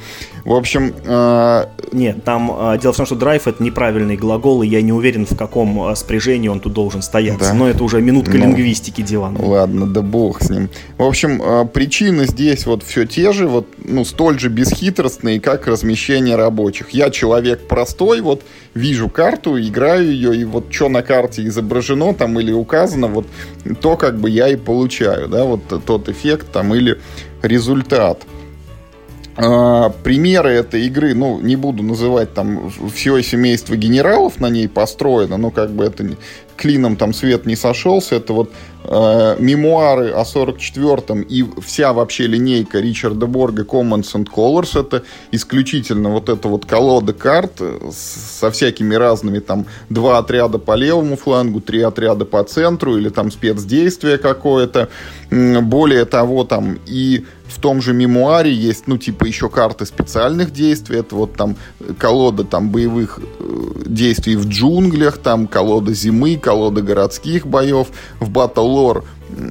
В общем... Э...
Нет, там э, дело в том, что драйв это неправильный глагол, и я не уверен, в каком э, спряжении он тут должен стоять. Да? Но это уже минутка ну, лингвистики, Диван.
Ладно, да бог с ним. В общем, э, причины здесь вот все те же, вот, ну, столь же бесхитростные, как размещение рабочих. Я человек простой, вот вижу карту, играю ее, и вот что на карте изображено там или указано, вот то как бы я и получаю, да, вот тот эффект там или результат. А, примеры этой игры, ну, не буду называть там все семейство генералов на ней построено, но как бы это клином там свет не сошелся. Это вот э, мемуары о 44-м и вся вообще линейка Ричарда Борга Commons and Colors. Это исключительно вот эта вот колода карт со всякими разными там два отряда по левому флангу, три отряда по центру или там спецдействие какое-то. Более того, там и в том же мемуаре есть, ну, типа, еще карты специальных действий. Это вот там колода там боевых э, действий в джунглях, там колода зимы, колода городских боев. В Battle Lore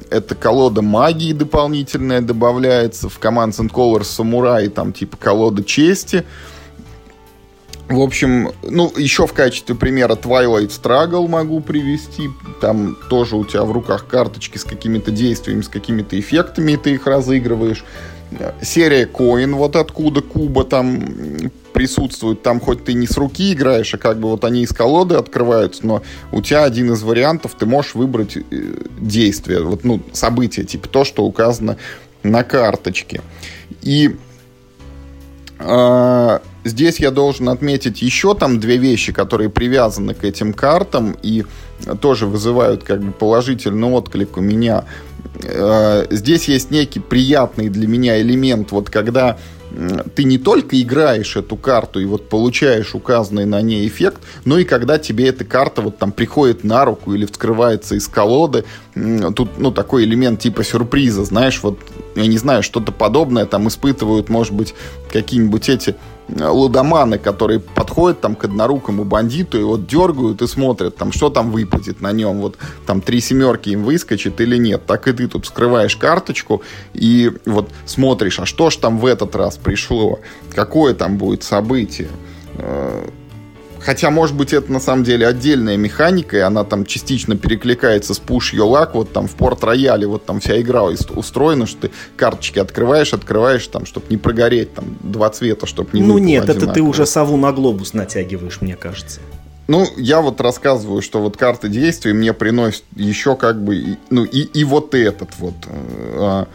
это колода магии дополнительная добавляется. В Commands and Colors Samurai там типа колода чести. В общем, ну, еще в качестве примера Twilight Struggle могу привести. Там тоже у тебя в руках карточки с какими-то действиями, с какими-то эффектами, и ты их разыгрываешь. Серия Coin, вот откуда Куба там присутствует. Там хоть ты не с руки играешь, а как бы вот они из колоды открываются, но у тебя один из вариантов, ты можешь выбрать э, действие, вот, ну, событие, типа то, что указано на карточке. И здесь я должен отметить еще там две вещи, которые привязаны к этим картам и тоже вызывают как бы положительный отклик у меня. Э, здесь есть некий приятный для меня элемент, вот когда ты не только играешь эту карту и вот получаешь указанный на ней эффект, но и когда тебе эта карта вот там приходит на руку или вскрывается из колоды, тут, ну, такой элемент типа сюрприза, знаешь, вот, я не знаю, что-то подобное там испытывают, может быть, какие-нибудь эти лудоманы, которые подходят там к однорукому бандиту и вот дергают и смотрят, там, что там выпадет на нем, вот там три семерки им выскочит или нет. Так и ты тут вскрываешь карточку и вот смотришь, а что ж там в этот раз пришло, какое там будет событие. Хотя, может быть, это на самом деле отдельная механика, и она там частично перекликается с Push Your Luck, вот там в порт-рояле, вот там вся игра устроена, что ты карточки открываешь, открываешь, там, чтобы не прогореть, там, два цвета, чтобы не
Ну нет, одинаково. это ты уже сову на глобус натягиваешь, мне кажется.
Ну, я вот рассказываю, что вот карты действий мне приносят еще как бы, ну, и, и вот этот вот э, а,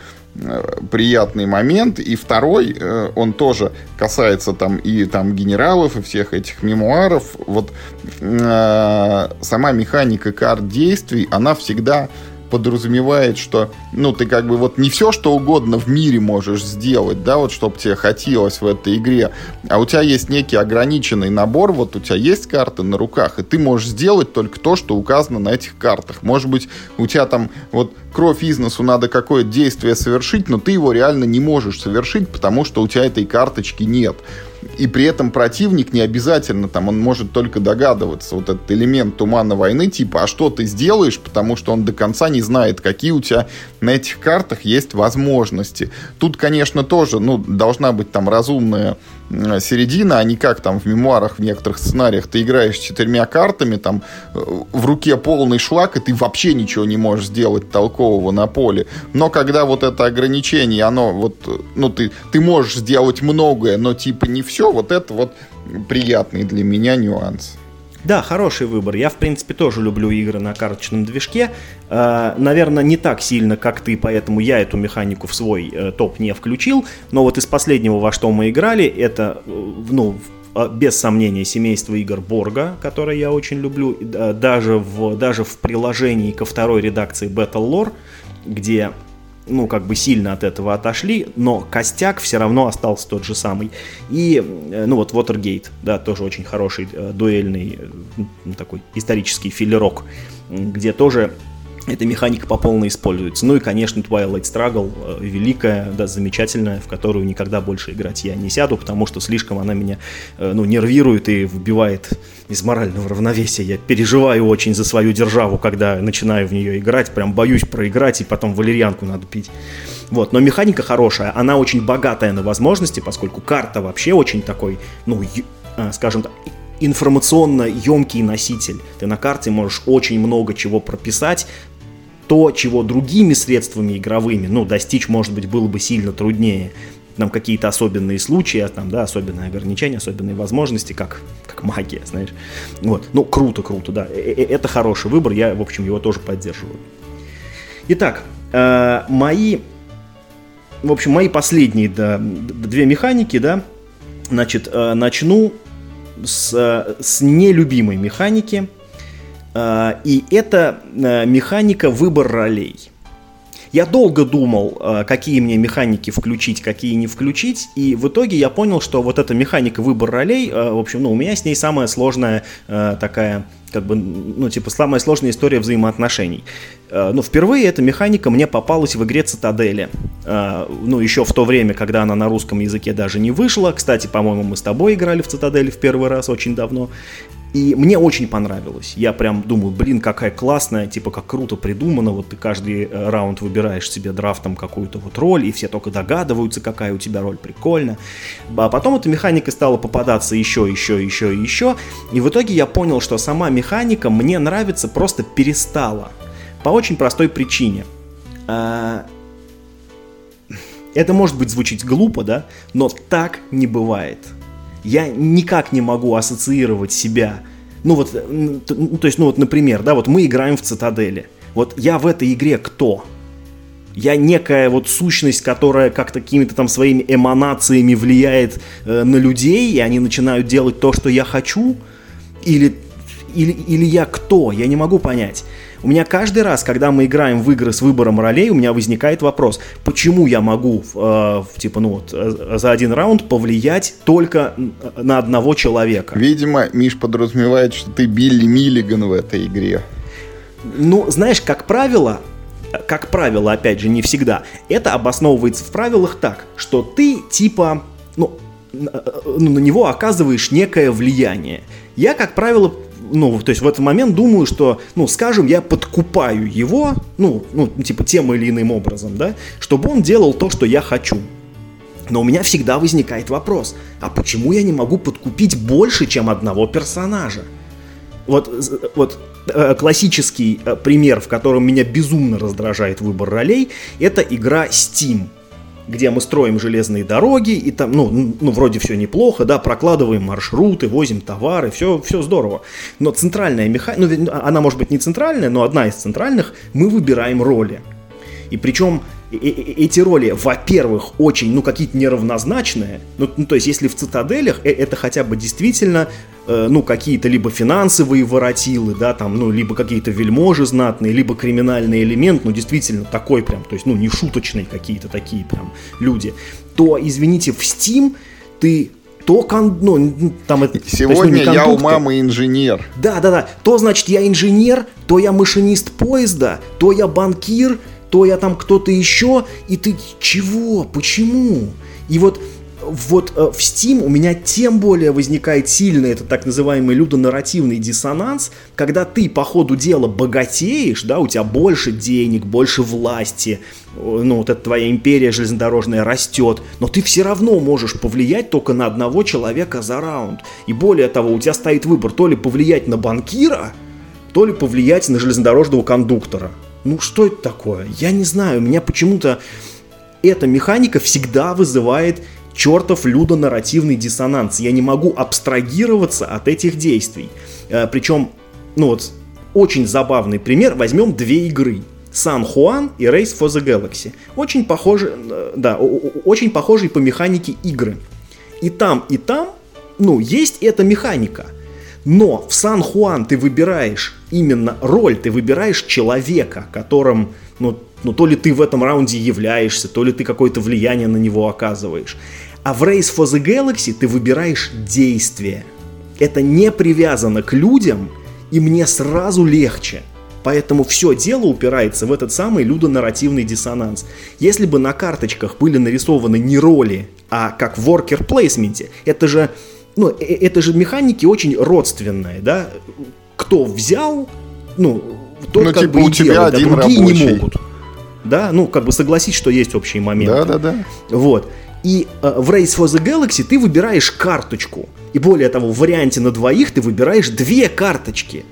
приятный момент. И второй, э, он тоже касается там и там генералов, и всех этих мемуаров. Вот э, сама механика карт действий, она всегда подразумевает, что, ну, ты как бы вот не все, что угодно в мире можешь сделать, да, вот, чтобы тебе хотелось в этой игре, а у тебя есть некий ограниченный набор, вот у тебя есть карты на руках, и ты можешь сделать только то, что указано на этих картах. Может быть, у тебя там вот кровь износу надо какое-то действие совершить, но ты его реально не можешь совершить, потому что у тебя этой карточки нет и при этом противник не обязательно, там, он может только догадываться, вот этот элемент тумана войны, типа, а что ты сделаешь, потому что он до конца не знает, какие у тебя на этих картах есть возможности. Тут, конечно, тоже, ну, должна быть там разумная середина, а не как там в мемуарах в некоторых сценариях ты играешь четырьмя картами, там э, в руке полный шлак, и ты вообще ничего не можешь сделать толкового на поле. Но когда вот это ограничение, оно вот, ну ты, ты можешь сделать многое, но типа не все, вот это вот приятный для меня нюанс.
Да, хороший выбор. Я, в принципе, тоже люблю игры на карточном движке. Э, наверное, не так сильно, как ты, поэтому я эту механику в свой э, топ не включил. Но вот из последнего, во что мы играли, это, э, ну, э, без сомнения, семейство игр Борга, которое я очень люблю, даже в, даже в приложении ко второй редакции Battle Lore, где ну, как бы сильно от этого отошли, но костяк все равно остался тот же самый. И, ну, вот Watergate, да, тоже очень хороший дуэльный такой исторический филерок, где тоже эта механика по полной используется. Ну и, конечно, Twilight Struggle э, великая, да, замечательная, в которую никогда больше играть я не сяду, потому что слишком она меня, э, ну, нервирует и выбивает из морального равновесия. Я переживаю очень за свою державу, когда начинаю в нее играть, прям боюсь проиграть, и потом валерьянку надо пить. Вот, но механика хорошая, она очень богатая на возможности, поскольку карта вообще очень такой, ну, э, скажем так, информационно емкий носитель. Ты на карте можешь очень много чего прописать, то, чего другими средствами игровыми, ну, достичь, может быть, было бы сильно труднее. Там какие-то особенные случаи, там, да, особенные ограничения, особенные возможности, как, как магия, знаешь. Вот. Ну, круто, круто, да. Э, э, это хороший выбор, я, в общем, его тоже поддерживаю. Итак, э, мои, в общем, мои последние да, две механики, да, значит, начну с, с нелюбимой механики – а, и это а, механика выбор ролей. Я долго думал, а, какие мне механики включить, какие не включить, и в итоге я понял, что вот эта механика выбор ролей, в общем, ну, у меня с ней самая сложная такая, как бы, ну, типа, самая сложная история взаимоотношений. Ну, впервые эта механика мне попалась в игре Цитадели. Ну, еще в то время, когда она на русском языке даже не вышла. Кстати, по-моему, мы с тобой играли в Цитадели в первый раз очень давно. И мне очень понравилось. Я прям думаю, блин, какая классная, типа, как круто придумано. Вот ты каждый э, раунд выбираешь себе драфтом какую-то вот роль, и все только догадываются, какая у тебя роль, прикольно. А потом эта механика стала попадаться еще, еще, еще еще. И в итоге я понял, что сама механика мне нравится просто перестала. По очень простой причине. А, это может быть звучить глупо, да, но так не бывает я никак не могу ассоциировать себя. Ну вот, то есть, ну вот, например, да, вот мы играем в Цитадели. Вот я в этой игре кто? Я некая вот сущность, которая как-то какими-то там своими эманациями влияет э, на людей, и они начинают делать то, что я хочу? Или, или, или я кто? Я не могу понять. У меня каждый раз, когда мы играем в игры с выбором ролей, у меня возникает вопрос, почему я могу, э, типа, ну вот, э, за один раунд повлиять только на одного человека?
Видимо, Миш подразумевает, что ты Билли Миллиган в этой игре.
Ну, знаешь, как правило, как правило, опять же, не всегда, это обосновывается в правилах так, что ты типа, ну, э, ну на него оказываешь некое влияние. Я, как правило, ну, то есть в этот момент думаю, что, ну, скажем, я подкупаю его, ну, ну, типа тем или иным образом, да, чтобы он делал то, что я хочу. Но у меня всегда возникает вопрос, а почему я не могу подкупить больше, чем одного персонажа? Вот, вот э, классический э, пример, в котором меня безумно раздражает выбор ролей, это игра Steam где мы строим железные дороги, и там, ну, ну вроде все неплохо, да, прокладываем маршруты, возим товары, все, все здорово. Но центральная механика, ну, она может быть не центральная, но одна из центральных, мы выбираем роли. И причем эти роли, во-первых, очень, ну, какие-то неравнозначные. Ну, ну, то есть, если в цитаделях э, это хотя бы действительно, э, ну, какие-то либо финансовые воротилы, да, там, ну, либо какие-то вельможи знатные, либо криминальный элемент, ну, действительно такой прям, то есть, ну, не шуточные какие-то такие прям люди, то, извините, в Steam ты то кон, ну, там это,
Сегодня есть, ну, я у мамы инженер.
Да, да, да. То значит я инженер, то я машинист поезда, то я банкир, то я там кто-то еще, и ты чего, почему? И вот вот э, в Steam у меня тем более возникает сильный этот так называемый людонарративный диссонанс, когда ты по ходу дела богатеешь, да, у тебя больше денег, больше власти, э, ну вот эта твоя империя железнодорожная растет, но ты все равно можешь повлиять только на одного человека за раунд. И более того, у тебя стоит выбор то ли повлиять на банкира, то ли повлиять на железнодорожного кондуктора. Ну что это такое? Я не знаю, у меня почему-то эта механика всегда вызывает чертов людонарративный диссонанс. Я не могу абстрагироваться от этих действий. Э, причем, ну вот, очень забавный пример. Возьмем две игры. Сан Хуан и Race for the Galaxy. Очень похожи, э, да, очень похожие по механике игры. И там, и там ну, есть эта механика. Но в Сан-Хуан ты выбираешь именно роль, ты выбираешь человека, которым, ну, ну, то ли ты в этом раунде являешься, то ли ты какое-то влияние на него оказываешь. А в Race for the Galaxy ты выбираешь действие. Это не привязано к людям, и мне сразу легче. Поэтому все дело упирается в этот самый людонарративный диссонанс. Если бы на карточках были нарисованы не роли, а как в worker placement, это же, ну, э, это же механики очень родственные, да? Кто взял, ну, тот ну, как типа, бы и делает, а другие рабочий. не могут. Да, ну, как бы согласись, что есть общие моменты. Да, да, да. Вот. И э, в Race for the Galaxy ты выбираешь карточку. И более того, в варианте на двоих ты выбираешь две карточки.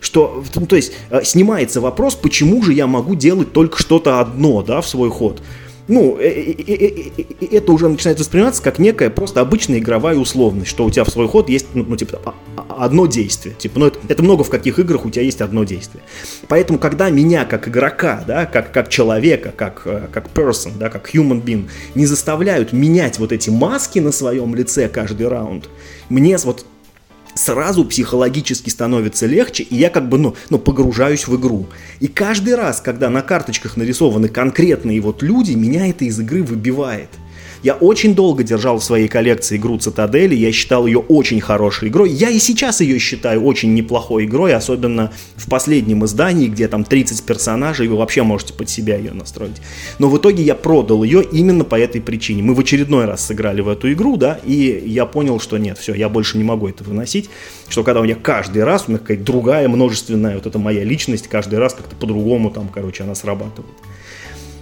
Что, ну, то есть, э, снимается вопрос, почему же я могу делать только что-то одно, да, в свой ход ну, э, э, э, это уже начинает восприниматься как некая просто обычная игровая условность, что у тебя в свой ход есть, ну, ну типа, а, а, одно действие. Типа, ну, это, это много в каких играх у тебя есть одно действие. Поэтому, когда меня как игрока, да, как, как человека, как, как person, да, как human being, не заставляют менять вот эти маски на своем лице каждый раунд, мне вот сразу психологически становится легче, и я как бы, ну, ну, погружаюсь в игру. И каждый раз, когда на карточках нарисованы конкретные вот люди, меня это из игры выбивает. Я очень долго держал в своей коллекции игру Цитадели, я считал ее очень хорошей игрой. Я и сейчас ее считаю очень неплохой игрой, особенно в последнем издании, где там 30 персонажей, вы вообще можете под себя ее настроить. Но в итоге я продал ее именно по этой причине. Мы в очередной раз сыграли в эту игру, да, и я понял, что нет, все, я больше не могу это выносить, что когда у меня каждый раз, у меня какая-то другая множественная вот эта моя личность, каждый раз как-то по-другому там, короче, она срабатывает.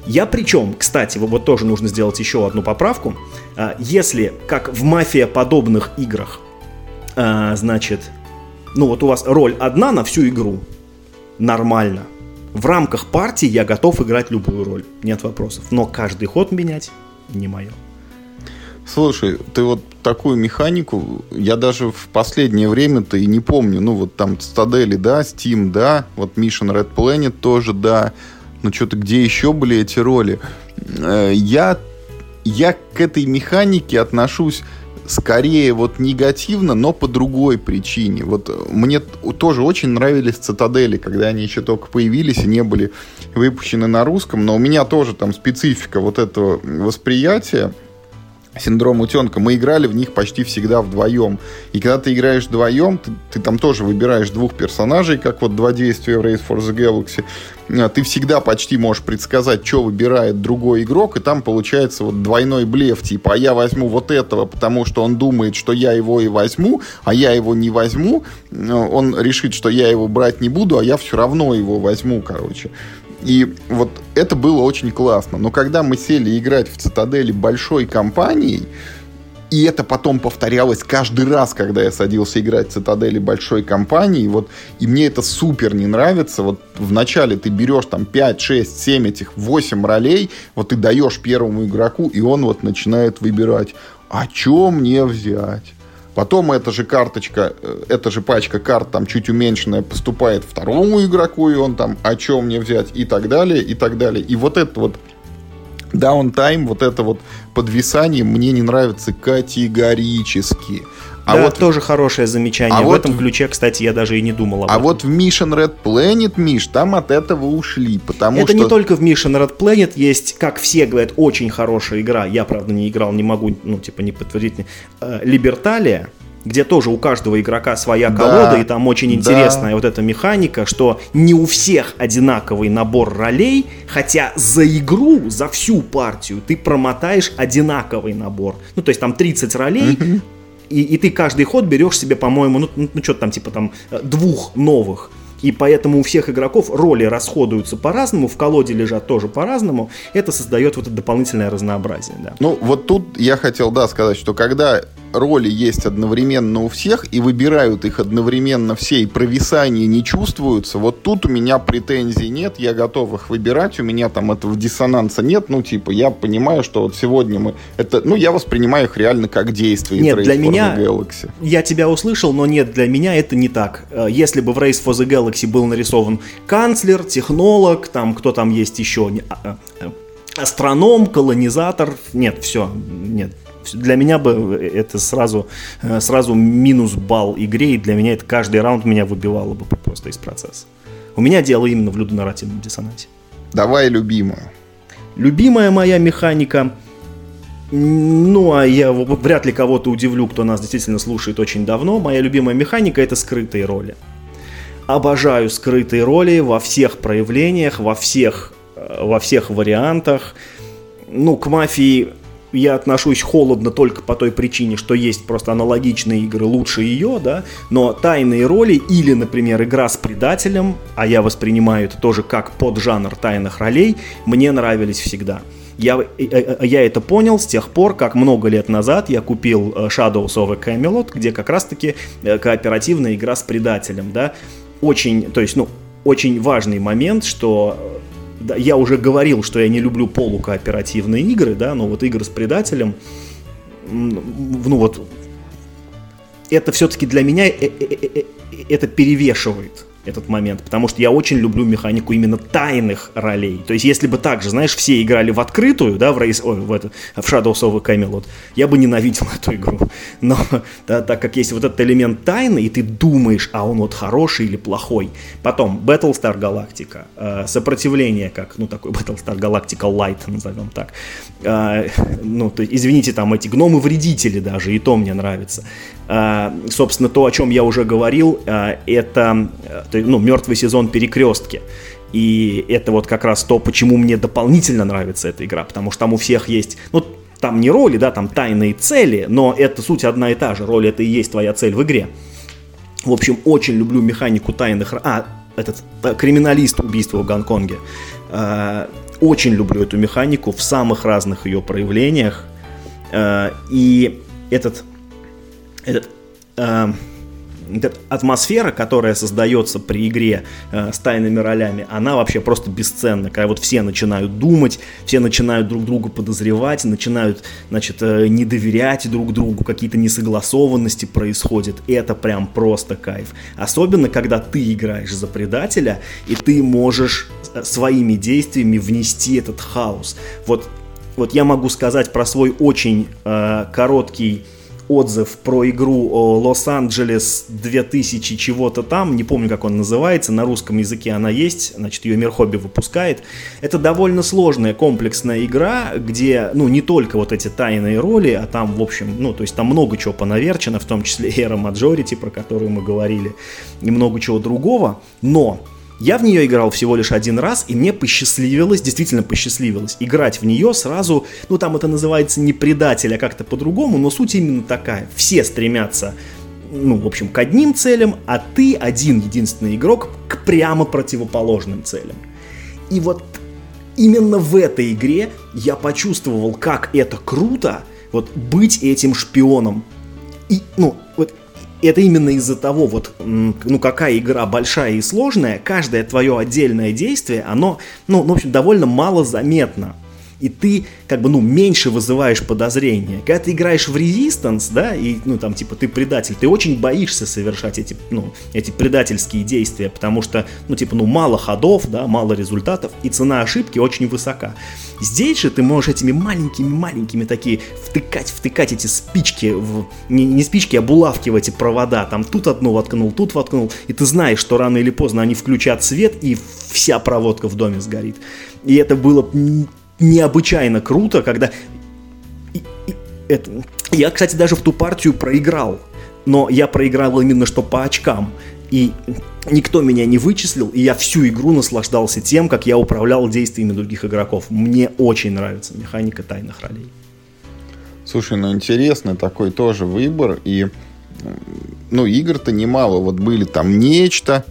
Я причем, кстати, вот тоже нужно сделать еще одну поправку. А, если, как в мафия подобных играх, а, значит, ну вот у вас роль одна на всю игру, нормально. В рамках партии я готов играть любую роль, нет вопросов. Но каждый ход менять не мое.
Слушай, ты вот такую механику, я даже в последнее время-то и не помню. Ну, вот там Стадели, да, Steam, да, вот Mission Red Planet тоже, да ну что-то где еще были эти роли. Э, я, я к этой механике отношусь скорее вот негативно, но по другой причине. Вот мне тоже очень нравились цитадели, когда они еще только появились и не были выпущены на русском, но у меня тоже там специфика вот этого восприятия синдром утенка, мы играли в них почти всегда вдвоем. И когда ты играешь вдвоем, ты, ты там тоже выбираешь двух персонажей, как вот два действия в Race for the Galaxy. А, ты всегда почти можешь предсказать, что выбирает другой игрок, и там получается вот двойной блеф, типа, а я возьму вот этого, потому что он думает, что я его и возьму, а я его не возьму, он решит, что я его брать не буду, а я все равно его возьму, короче. И вот это было очень классно. Но когда мы сели играть в цитадели большой компанией, и это потом повторялось каждый раз, когда я садился играть в цитадели большой компании. Вот, и мне это супер не нравится. Вот вначале ты берешь там 5, 6, 7 этих 8 ролей, вот ты даешь первому игроку, и он вот начинает выбирать, а что мне взять? Потом эта же карточка, э, эта же пачка карт там чуть уменьшенная поступает второму игроку, и он там, о чем мне взять, и так далее, и так далее. И вот это вот даунтайм, вот это вот подвисание мне не нравится категорически.
А да, вот тоже хорошее замечание. А в вот, этом ключе, кстати, я даже и не думал об
а
этом.
А вот в Mission Red Planet, Миш, там от этого ушли, потому
Это
что...
не только в Mission Red Planet есть, как все говорят, очень хорошая игра. Я, правда, не играл, не могу, ну, типа, не подтвердить. Либерталия, где тоже у каждого игрока своя колода, да, и там очень интересная да. вот эта механика, что не у всех одинаковый набор ролей, хотя за игру, за всю партию ты промотаешь одинаковый набор. Ну, то есть там 30 ролей, и, и ты каждый ход берешь себе, по-моему, ну, ну, ну что там, типа там двух новых. И поэтому у всех игроков роли расходуются по-разному, в колоде лежат тоже по-разному. Это создает вот это дополнительное разнообразие. Да.
Ну, вот тут я хотел, да, сказать, что когда роли есть одновременно у всех, и выбирают их одновременно все, и провисания не чувствуются, вот тут у меня претензий нет, я готов их выбирать, у меня там этого диссонанса нет, ну, типа, я понимаю, что вот сегодня мы... Это, ну, я воспринимаю их реально как действие
Нет, для меня... Galaxy. Я тебя услышал, но нет, для меня это не так. Э, если бы в Race for the Galaxy был нарисован канцлер, технолог, там, кто там есть еще, а, а, астроном, колонизатор, нет, все, нет, Для меня бы это сразу, э, сразу минус балл игре, и для меня это каждый раунд меня выбивало бы просто из процесса. У меня дело именно в людонарративном диссонансе.
Давай любимую.
Любимая моя механика, ну, а я вряд ли кого-то удивлю, кто нас действительно слушает очень давно. Моя любимая механика — это скрытые роли. Обожаю скрытые роли во всех проявлениях, во всех, э, во всех вариантах. Ну, к мафии я отношусь холодно только по той причине, что есть просто аналогичные игры лучше ее, да, но тайные роли или, например, игра с предателем, а я воспринимаю это тоже как поджанр тайных ролей, мне нравились всегда. Я, э, э, я это понял с тех пор, как много лет назад я купил э, Shadows of a Camelot, где как раз-таки кооперативная игра с предателем, да, очень, то есть, ну, очень важный момент, что да, я уже говорил, что я не люблю полукооперативные игры, да, но вот игры с предателем, ну вот, это все-таки для меня это перевешивает этот момент, потому что я очень люблю механику именно тайных ролей. То есть, если бы так же, знаешь, все играли в открытую, да, в, Race, ой, в, это, в Shadows of Camelot, я бы ненавидел эту игру. Но да, так как есть вот этот элемент тайны, и ты думаешь, а он вот хороший или плохой. Потом Battlestar Galactica, э, сопротивление, как, ну, такой Battlestar Galactica Light, назовем так. Э, ну, то, извините, там эти гномы-вредители даже, и то мне нравится. Э, собственно, то, о чем я уже говорил, э, это ну, мертвый сезон перекрестки. И это вот как раз то, почему мне дополнительно нравится эта игра, потому что там у всех есть, ну, там не роли, да, там тайные цели, но это суть одна и та же, роль это и есть твоя цель в игре. В общем, очень люблю механику тайных... А, этот криминалист убийства в Гонконге. Э, очень люблю эту механику в самых разных ее проявлениях. Э, и этот... этот э, атмосфера, которая создается при игре э, с тайными ролями, она вообще просто бесценна. Когда вот все начинают думать, все начинают друг друга подозревать, начинают, значит, э, не доверять друг другу, какие-то несогласованности происходят. Это прям просто кайф. Особенно, когда ты играешь за предателя, и ты можешь э, своими действиями внести этот хаос. Вот, вот я могу сказать про свой очень э, короткий отзыв про игру Лос-Анджелес 2000 чего-то там, не помню, как он называется, на русском языке она есть, значит, ее Мир Хобби выпускает. Это довольно сложная, комплексная игра, где, ну, не только вот эти тайные роли, а там, в общем, ну, то есть там много чего понаверчено, в том числе Era Majority, про которую мы говорили, и много чего другого, но я в нее играл всего лишь один раз, и мне посчастливилось, действительно посчастливилось, играть в нее сразу, ну там это называется не предатель, а как-то по-другому, но суть именно такая. Все стремятся ну, в общем, к одним целям, а ты один единственный игрок к прямо противоположным целям. И вот именно в этой игре я почувствовал, как это круто, вот быть этим шпионом. И, ну, это именно из-за того, вот, ну, какая игра большая и сложная, каждое твое отдельное действие, оно, ну, в общем, довольно мало заметно и ты как бы, ну, меньше вызываешь подозрения. Когда ты играешь в резистанс, да, и, ну, там, типа, ты предатель, ты очень боишься совершать эти, ну, эти предательские действия, потому что, ну, типа, ну, мало ходов, да, мало результатов, и цена ошибки очень высока. Здесь же ты можешь этими маленькими-маленькими такие втыкать, втыкать эти спички, в, не, не спички, а булавки в эти провода, там тут одну воткнул, тут воткнул, и ты знаешь, что рано или поздно они включат свет, и вся проводка в доме сгорит. И это было необычайно круто, когда... И, и, это... Я, кстати, даже в ту партию проиграл, но я проиграл именно что по очкам. И никто меня не вычислил, и я всю игру наслаждался тем, как я управлял действиями других игроков. Мне очень нравится механика тайных ролей.
Слушай, ну интересный такой тоже выбор, и ну, игр-то немало. Вот были там нечто,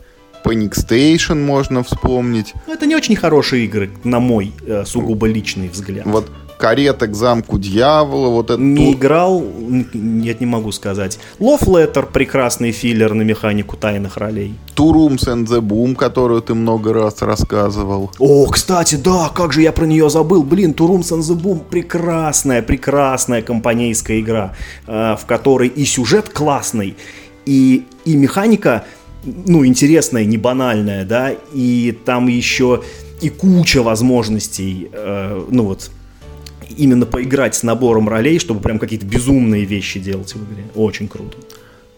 Panic Station можно вспомнить.
Ну, это не очень хорошие игры, на мой э, сугубо личный взгляд.
Вот карета к замку дьявола, вот это...
Не играл, нет, не могу сказать. Love Letter, прекрасный филлер на механику тайных ролей.
Two Rooms and the Boom, которую ты много раз рассказывал.
О, кстати, да, как же я про нее забыл. Блин, Two Rooms and the Boom прекрасная, прекрасная компанейская игра, э, в которой и сюжет классный, и, и механика ну, интересная, не банальная, да, и там еще и куча возможностей, э, ну вот, именно поиграть с набором ролей, чтобы прям какие-то безумные вещи делать в игре. Очень круто.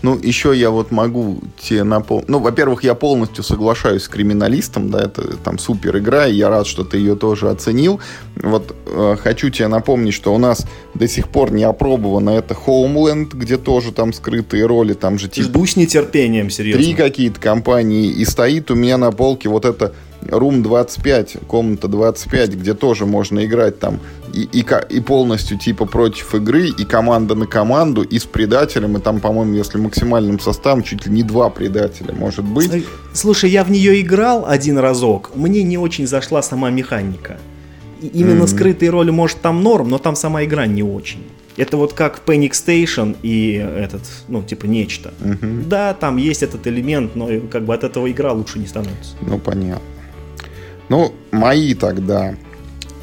Ну, еще я вот могу тебе напомнить. Ну, во-первых, я полностью соглашаюсь с криминалистом, да, это там супер игра, и я рад, что ты ее тоже оценил. Вот э, хочу тебе напомнить, что у нас до сих пор не опробовано это Homeland, где тоже там скрытые роли, там же
типа... Жду с нетерпением, серьезно.
Три какие-то компании, и стоит у меня на полке вот это Room 25, комната 25, где тоже можно играть там и, и, и полностью типа против игры, и команда на команду, и с предателем, и там, по-моему, если максимальным составом, чуть ли не два предателя может быть.
Слушай, я в нее играл один разок, мне не очень зашла сама механика. И именно mm-hmm. скрытые роли, может, там норм, но там сама игра не очень. Это вот как Panic Station и этот, ну, типа нечто. Mm-hmm. Да, там есть этот элемент, но как бы от этого игра лучше не становится.
Ну, понятно. Ну, мои тогда.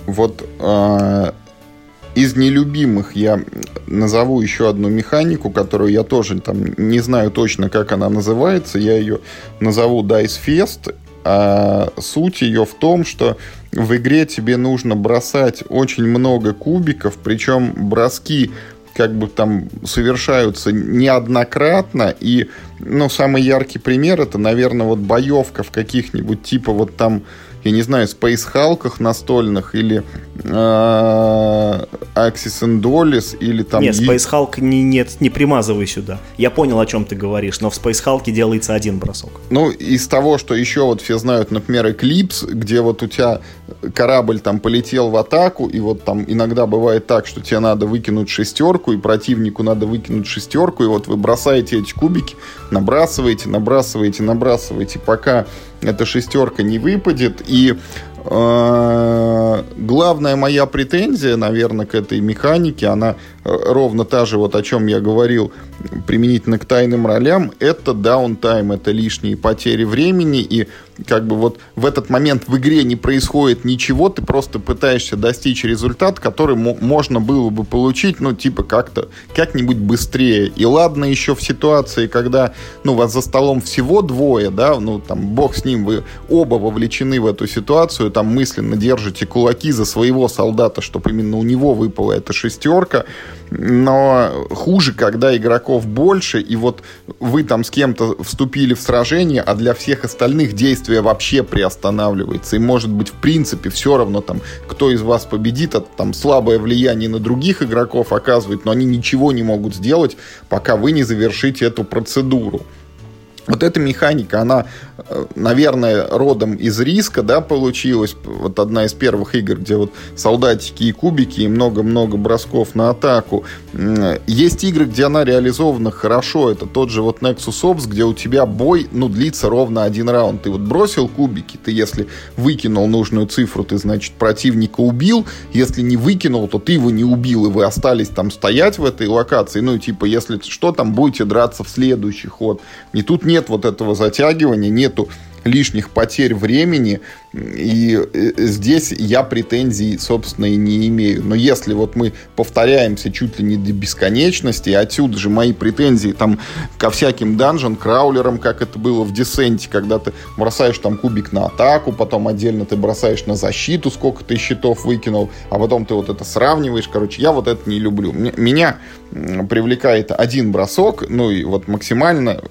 Вот э, из нелюбимых я назову еще одну механику, которую я тоже там не знаю точно, как она называется. Я ее назову Dice Fest. А суть ее в том, что в игре тебе нужно бросать очень много кубиков, причем броски как бы там совершаются неоднократно, и, ну, самый яркий пример это, наверное, вот боевка в каких-нибудь типа вот там я не знаю, Hulk настольных или э, Axis and Dolls или там...
Нет, Space Hulk не, нет, не примазывай сюда. Я понял, о чем ты говоришь, но в Space Hulk делается один бросок.
Ну, из того, что еще вот все знают, например, Eclipse, где вот у тебя корабль там полетел в атаку, и вот там иногда бывает так, что тебе надо выкинуть шестерку, и противнику надо выкинуть шестерку, и вот вы бросаете эти кубики, набрасываете, набрасываете, набрасываете, пока эта шестерка не выпадет. И э, главная моя претензия, наверное, к этой механике, она ровно та же, вот о чем я говорил, применительно к тайным ролям, это даунтайм, это лишние потери времени, и как бы вот в этот момент в игре не происходит ничего, ты просто пытаешься достичь результат, который можно было бы получить, ну, типа как-то, как-нибудь быстрее. И ладно еще в ситуации, когда, ну, вас за столом всего двое, да, ну, там, бог с ним, вы оба вовлечены в эту ситуацию, там мысленно держите кулаки за своего солдата, чтобы именно у него выпала эта шестерка, но хуже, когда игроков больше, и вот вы там с кем-то вступили в сражение, а для всех остальных действие вообще приостанавливается. И может быть, в принципе, все равно там, кто из вас победит, это там слабое влияние на других игроков оказывает, но они ничего не могут сделать, пока вы не завершите эту процедуру. Вот эта механика, она, наверное, родом из риска, да, получилась. Вот одна из первых игр, где вот солдатики и кубики, и много-много бросков на атаку. Есть игры, где она реализована хорошо. Это тот же вот Nexus Ops, где у тебя бой, ну, длится ровно один раунд. Ты вот бросил кубики, ты если выкинул нужную цифру, ты, значит, противника убил. Если не выкинул, то ты его не убил, и вы остались там стоять в этой локации. Ну, типа, если что, там будете драться в следующий ход. И тут нет вот этого затягивания, нету лишних потерь времени, и э, здесь я претензий, собственно, и не имею. Но если вот мы повторяемся чуть ли не до бесконечности, отсюда же мои претензии там ко всяким данжен, краулерам, как это было в Десенте, когда ты бросаешь там кубик на атаку, потом отдельно ты бросаешь на защиту, сколько ты щитов выкинул, а потом ты вот это сравниваешь. Короче, я вот это не люблю. Меня привлекает один бросок, ну и вот максимально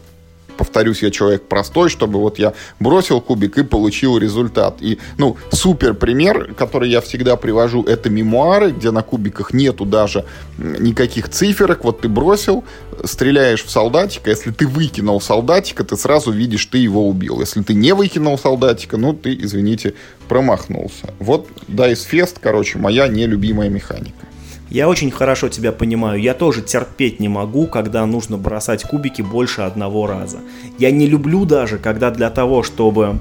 повторюсь, я человек простой, чтобы вот я бросил кубик и получил результат. И, ну, супер пример, который я всегда привожу, это мемуары, где на кубиках нету даже никаких циферок. Вот ты бросил, стреляешь в солдатика, если ты выкинул солдатика, ты сразу видишь, ты его убил. Если ты не выкинул солдатика, ну, ты, извините, промахнулся. Вот Dice Fest, короче, моя нелюбимая механика.
Я очень хорошо тебя понимаю. Я тоже терпеть не могу, когда нужно бросать кубики больше одного раза. Я не люблю даже, когда для того, чтобы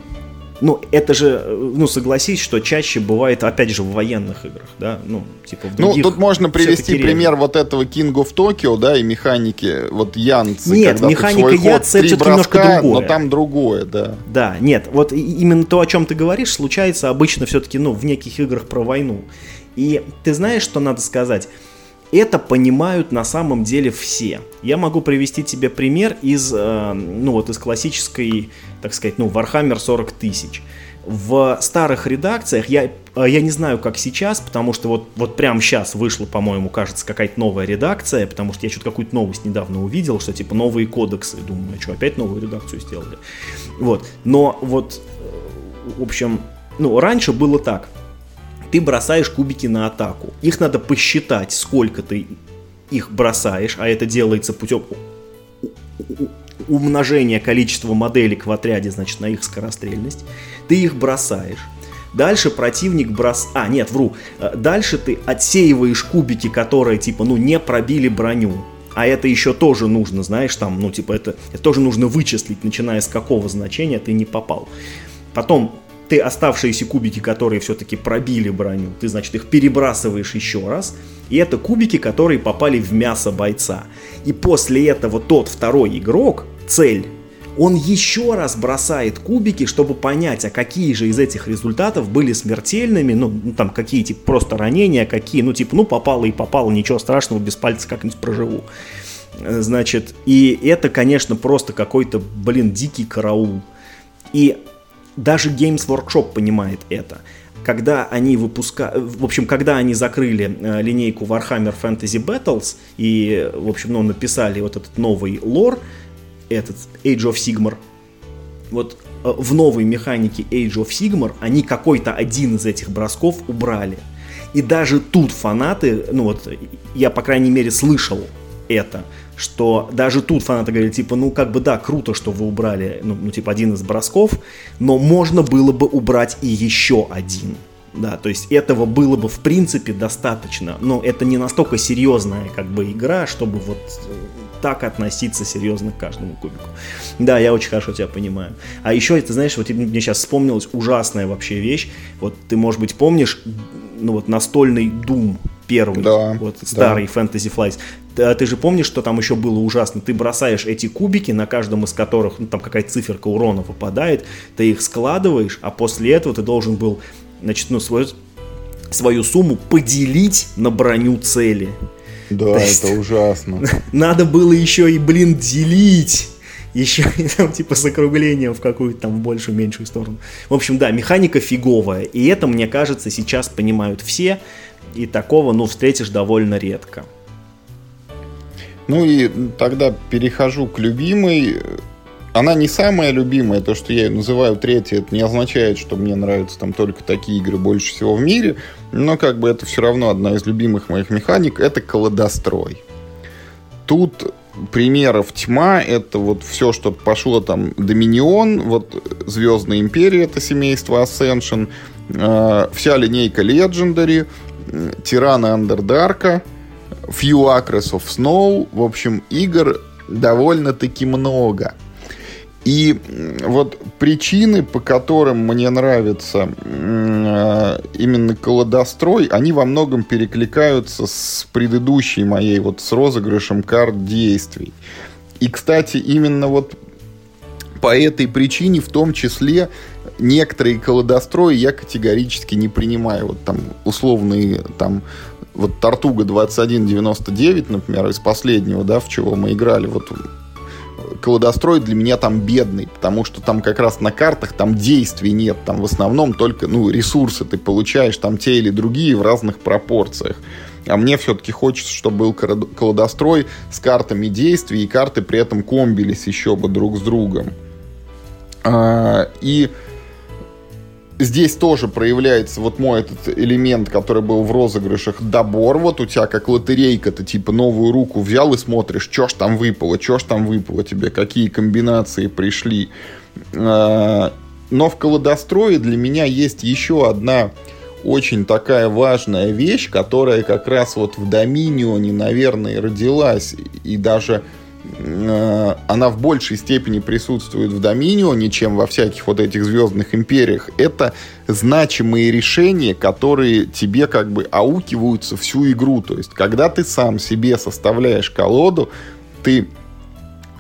ну, это же, ну, согласись, что чаще бывает, опять же, в военных играх, да, ну, типа в
Ну, тут можно привести пример вот этого King of Tokyo, да, и механики, вот Янцы.
Нет, механика Янцы это немножко другое.
Но там другое, да.
Да, нет, вот именно то, о чем ты говоришь, случается обычно все-таки, ну, в неких играх про войну. И ты знаешь, что надо сказать? Это понимают на самом деле все. Я могу привести тебе пример из, э, ну вот из классической, так сказать, ну Warhammer 40 тысяч. В старых редакциях, я, я не знаю, как сейчас, потому что вот, вот прямо сейчас вышла, по-моему, кажется, какая-то новая редакция, потому что я что-то какую-то новость недавно увидел, что типа новые кодексы. Думаю, «А что, опять новую редакцию сделали? Вот. Но вот, в общем, ну, раньше было так. Ты бросаешь кубики на атаку. Их надо посчитать, сколько ты их бросаешь, а это делается путем умножения количества моделек в отряде, значит, на их скорострельность. Ты их бросаешь. Дальше противник брос... А, нет, вру. Дальше ты отсеиваешь кубики, которые, типа, ну, не пробили броню. А это еще тоже нужно, знаешь, там, ну, типа, это, это тоже нужно вычислить, начиная с какого значения ты не попал. Потом ты оставшиеся кубики, которые все-таки пробили броню, ты, значит, их перебрасываешь еще раз, и это кубики, которые попали в мясо бойца. И после этого тот второй игрок, цель, он еще раз бросает кубики, чтобы понять, а какие же из этих результатов были смертельными, ну, ну там, какие, типа, просто ранения, какие, ну, типа, ну, попало и попало, ничего страшного, без пальца как-нибудь проживу. Значит, и это, конечно, просто какой-то, блин, дикий караул. И даже Games Workshop понимает это. Когда они выпускали, в общем, когда они закрыли э, линейку Warhammer Fantasy Battles и, в общем, ну, написали вот этот новый лор, этот Age of Sigmar, вот э, в новой механике Age of Sigmar они какой-то один из этих бросков убрали. И даже тут фанаты, ну вот, я, по крайней мере, слышал это, что даже тут фанаты говорили, типа, ну, как бы, да, круто, что вы убрали, ну, ну, типа, один из бросков, но можно было бы убрать и еще один. Да, то есть этого было бы в принципе достаточно, но это не настолько серьезная как бы игра, чтобы вот э, так относиться серьезно к каждому кубику. Да, я очень хорошо тебя понимаю. А еще, ты знаешь, вот мне сейчас вспомнилась ужасная вообще вещь. Вот ты, может быть, помнишь, ну вот настольный Doom первый, да, вот старый да. Fantasy Flights. Ты, а ты же помнишь, что там еще было ужасно? Ты бросаешь эти кубики, на каждом из которых ну, там какая-то циферка урона выпадает, ты их складываешь, а после этого ты должен был, значит, ну, свою, свою сумму поделить на броню цели.
Да, есть, это ужасно.
Надо было еще и, блин, делить еще там, типа с округлением в какую-то там большую, меньшую сторону. В общем, да, механика фиговая. И это, мне кажется, сейчас понимают все. И такого, ну, встретишь довольно редко.
Ну и тогда перехожу к любимой. Она не самая любимая, то, что я ее называю третьей, это не означает, что мне нравятся там только такие игры больше всего в мире, но как бы это все равно одна из любимых моих механик, это колодострой. Тут примеров тьма, это вот все, что пошло там Доминион, вот Звездная Империя, это семейство Ascension, э, вся линейка Legendary, Тираны Андердарка, Few Acres of Snow, в общем, игр довольно-таки много. И вот причины, по которым мне нравится э, именно колодострой, они во многом перекликаются с предыдущей моей, вот с розыгрышем карт действий. И, кстати, именно вот по этой причине в том числе некоторые колодострои я категорически не принимаю. Вот там условные там вот Тартуга 2199, например, из последнего, да, в чего мы играли, вот колодострой для меня там бедный, потому что там как раз на картах там действий нет, там в основном только, ну, ресурсы ты получаешь, там те или другие в разных пропорциях. А мне все-таки хочется, чтобы был колодострой с картами действий, и карты при этом комбились еще бы друг с другом. А, и здесь тоже проявляется вот мой этот элемент, который был в розыгрышах, добор. Вот у тебя как лотерейка, ты типа новую руку взял и смотришь, что ж там выпало, что ж там выпало тебе, какие комбинации пришли. А, но в колодострое для меня есть еще одна очень такая важная вещь, которая как раз вот в Доминионе, наверное, родилась и даже она в большей степени присутствует в Доминионе, чем во всяких вот этих звездных империях, это значимые решения, которые тебе как бы аукиваются всю игру. То есть, когда ты сам себе составляешь колоду, ты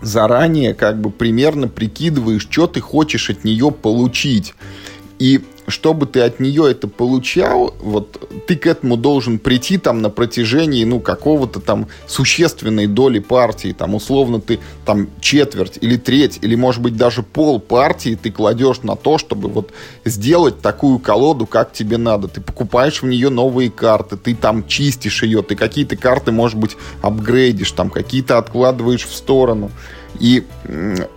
заранее как бы примерно прикидываешь, что ты хочешь от нее получить. И чтобы ты от нее это получал, вот ты к этому должен прийти там на протяжении, ну, какого-то там существенной доли партии, там, условно, ты там четверть или треть, или, может быть, даже пол партии ты кладешь на то, чтобы вот сделать такую колоду, как тебе надо. Ты покупаешь в нее новые карты, ты там чистишь ее, ты какие-то карты, может быть, апгрейдишь, там, какие-то откладываешь в сторону. И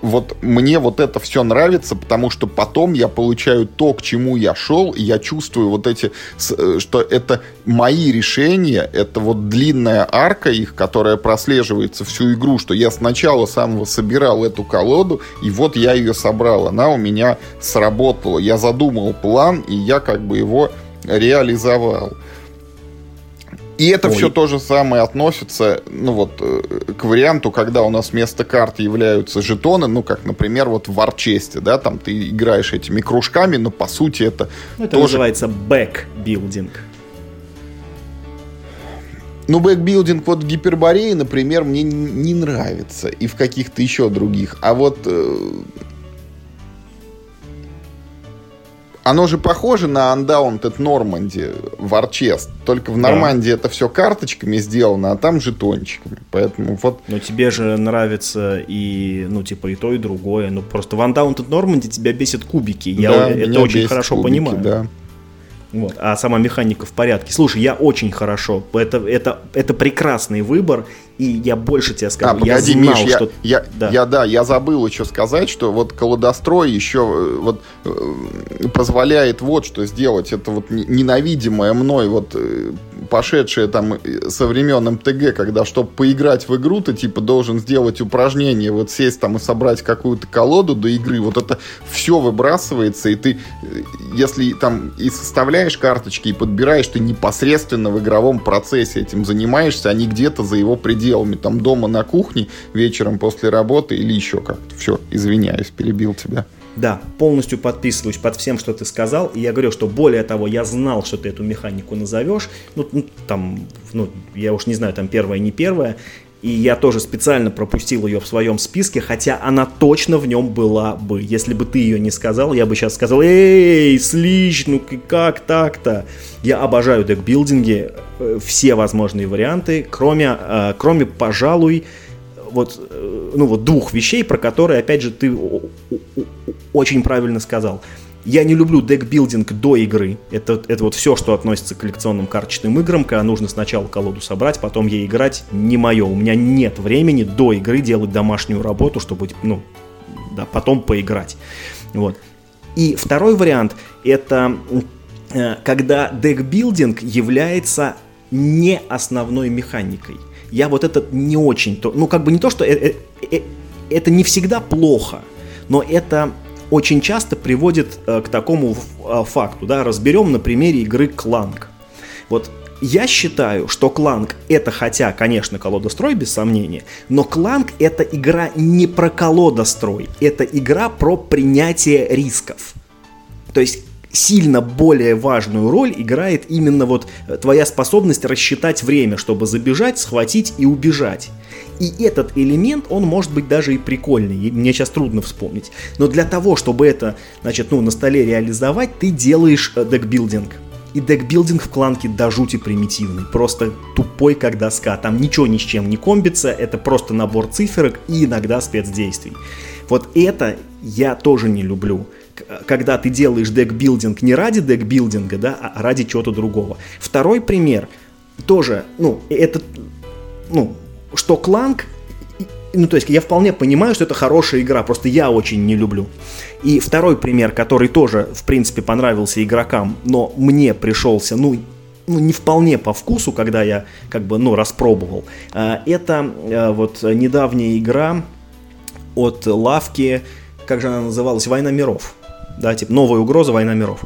вот мне вот это все нравится, потому что потом я получаю то, к чему я шел, и я чувствую вот эти, э, что это мои решения, это вот длинная арка их, которая прослеживается всю игру, что я сначала самого собирал эту колоду, и вот я ее собрал, она у меня сработала. Я задумал план, и я как бы его реализовал. И это Ой. все то же самое относится, ну вот, э, к варианту, когда у нас вместо карт являются жетоны, ну, как, например, вот в War Chest 'е, да, там ты играешь этими кружками, но по сути это
ну, Это тоже... называется bag building.
Ну, bag building вот в Гиперборее, например, мне не нравится. И в каких-то еще других. А вот э, оно же похоже на Undaunted Normandy War Chest, только в Нормандии да. это все карточками сделано, а там жетончиками. Поэтому вот...
Но тебе же нравится и, ну, типа, и то, и другое. Ну, просто в Undaunted Normandy тебя бесит кубики. Я да, это очень хорошо кубики, понимаю. Да. Вот. А сама механика в порядке. Слушай, я очень хорошо. Это, это, это прекрасный выбор. И я больше тебе скажу. А,
погоди, я знал, Миш, что... я, я, да. я, да, я забыл еще сказать, что вот колодострой еще э, вот э, позволяет вот что сделать. Это вот ненавидимое мной вот э, пошедшее там со времен МТГ, когда, чтобы поиграть в игру, ты типа должен сделать упражнение, вот сесть там и собрать какую-то колоду до игры, вот это все выбрасывается, и ты, если там и составляешь карточки, и подбираешь, ты непосредственно в игровом процессе этим занимаешься, а не где-то за его пределами, там дома на кухне, вечером после работы или еще как-то. Все, извиняюсь, перебил тебя.
Да, полностью подписываюсь под всем, что ты сказал. И я говорю, что более того, я знал, что ты эту механику назовешь. Ну, ну там, ну, я уж не знаю, там первая, не первая. И я тоже специально пропустил ее в своем списке, хотя она точно в нем была бы. Если бы ты ее не сказал, я бы сейчас сказал, эй, слич, ну как так-то? Я обожаю декбилдинги, э, все возможные варианты, кроме, э, кроме пожалуй, вот, э, ну, вот двух вещей, про которые, опять же, ты очень правильно сказал. Я не люблю декбилдинг до игры. Это, это вот все, что относится к коллекционным карточным играм, когда нужно сначала колоду собрать, потом ей играть, не мое. У меня нет времени до игры делать домашнюю работу, чтобы, ну, да, потом поиграть. Вот. И второй вариант – это э, когда декбилдинг является не основной механикой я вот этот не очень, то, ну как бы не то, что это, это, это не всегда плохо, но это очень часто приводит э, к такому э, факту, да, разберем на примере игры Кланг. Вот я считаю, что Кланг это хотя, конечно, колодострой, без сомнения, но Кланг это игра не про колодострой, это игра про принятие рисков. То есть сильно более важную роль играет именно вот э, твоя способность рассчитать время, чтобы забежать, схватить и убежать. И этот элемент, он может быть даже и прикольный, мне сейчас трудно вспомнить. Но для того, чтобы это, значит, ну, на столе реализовать, ты делаешь э, декбилдинг. И декбилдинг в кланке до жути примитивный, просто тупой как доска. Там ничего ни с чем не комбится, это просто набор циферок и иногда спецдействий. Вот это я тоже не люблю когда ты делаешь декбилдинг не ради декбилдинга, да, а ради чего-то другого. Второй пример тоже, ну, это, ну, что Кланк, ну, то есть я вполне понимаю, что это хорошая игра, просто я очень не люблю. И второй пример, который тоже, в принципе, понравился игрокам, но мне пришелся, ну, ну, не вполне по вкусу, когда я как бы, ну, распробовал. А, это э, вот недавняя игра от лавки, как же она называлась, «Война миров» да, типа новая угроза, война миров,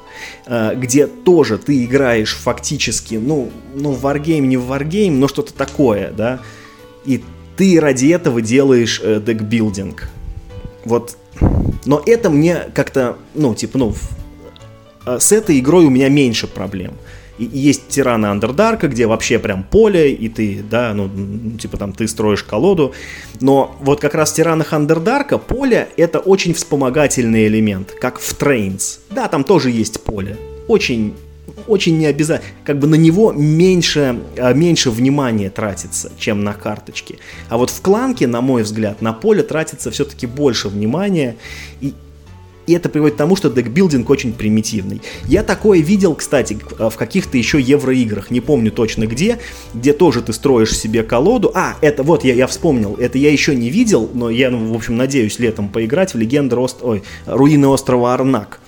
э, где тоже ты играешь фактически, ну, ну, wargame, не в wargame, но что-то такое, да, и ты ради этого делаешь э, deck building. Вот, но это мне как-то, ну, типа, ну, э, с этой игрой у меня меньше проблем. И есть тираны Андердарка, где вообще прям поле, и ты, да, ну, типа там ты строишь колоду. Но вот как раз в тиранах Андердарка поле — это очень вспомогательный элемент, как в Trains. Да, там тоже есть поле. Очень очень не обязательно, как бы на него меньше, а, меньше внимания тратится, чем на карточки. А вот в кланке, на мой взгляд, на поле тратится все-таки больше внимания, и, и это приводит к тому, что декбилдинг очень примитивный. Я такое видел, кстати, в каких-то еще евроиграх, не помню точно где, где тоже ты строишь себе колоду. А, это вот, я, я вспомнил, это я еще не видел, но я, ну, в общем, надеюсь летом поиграть в легенды Ост... Ой, руины острова Арнак.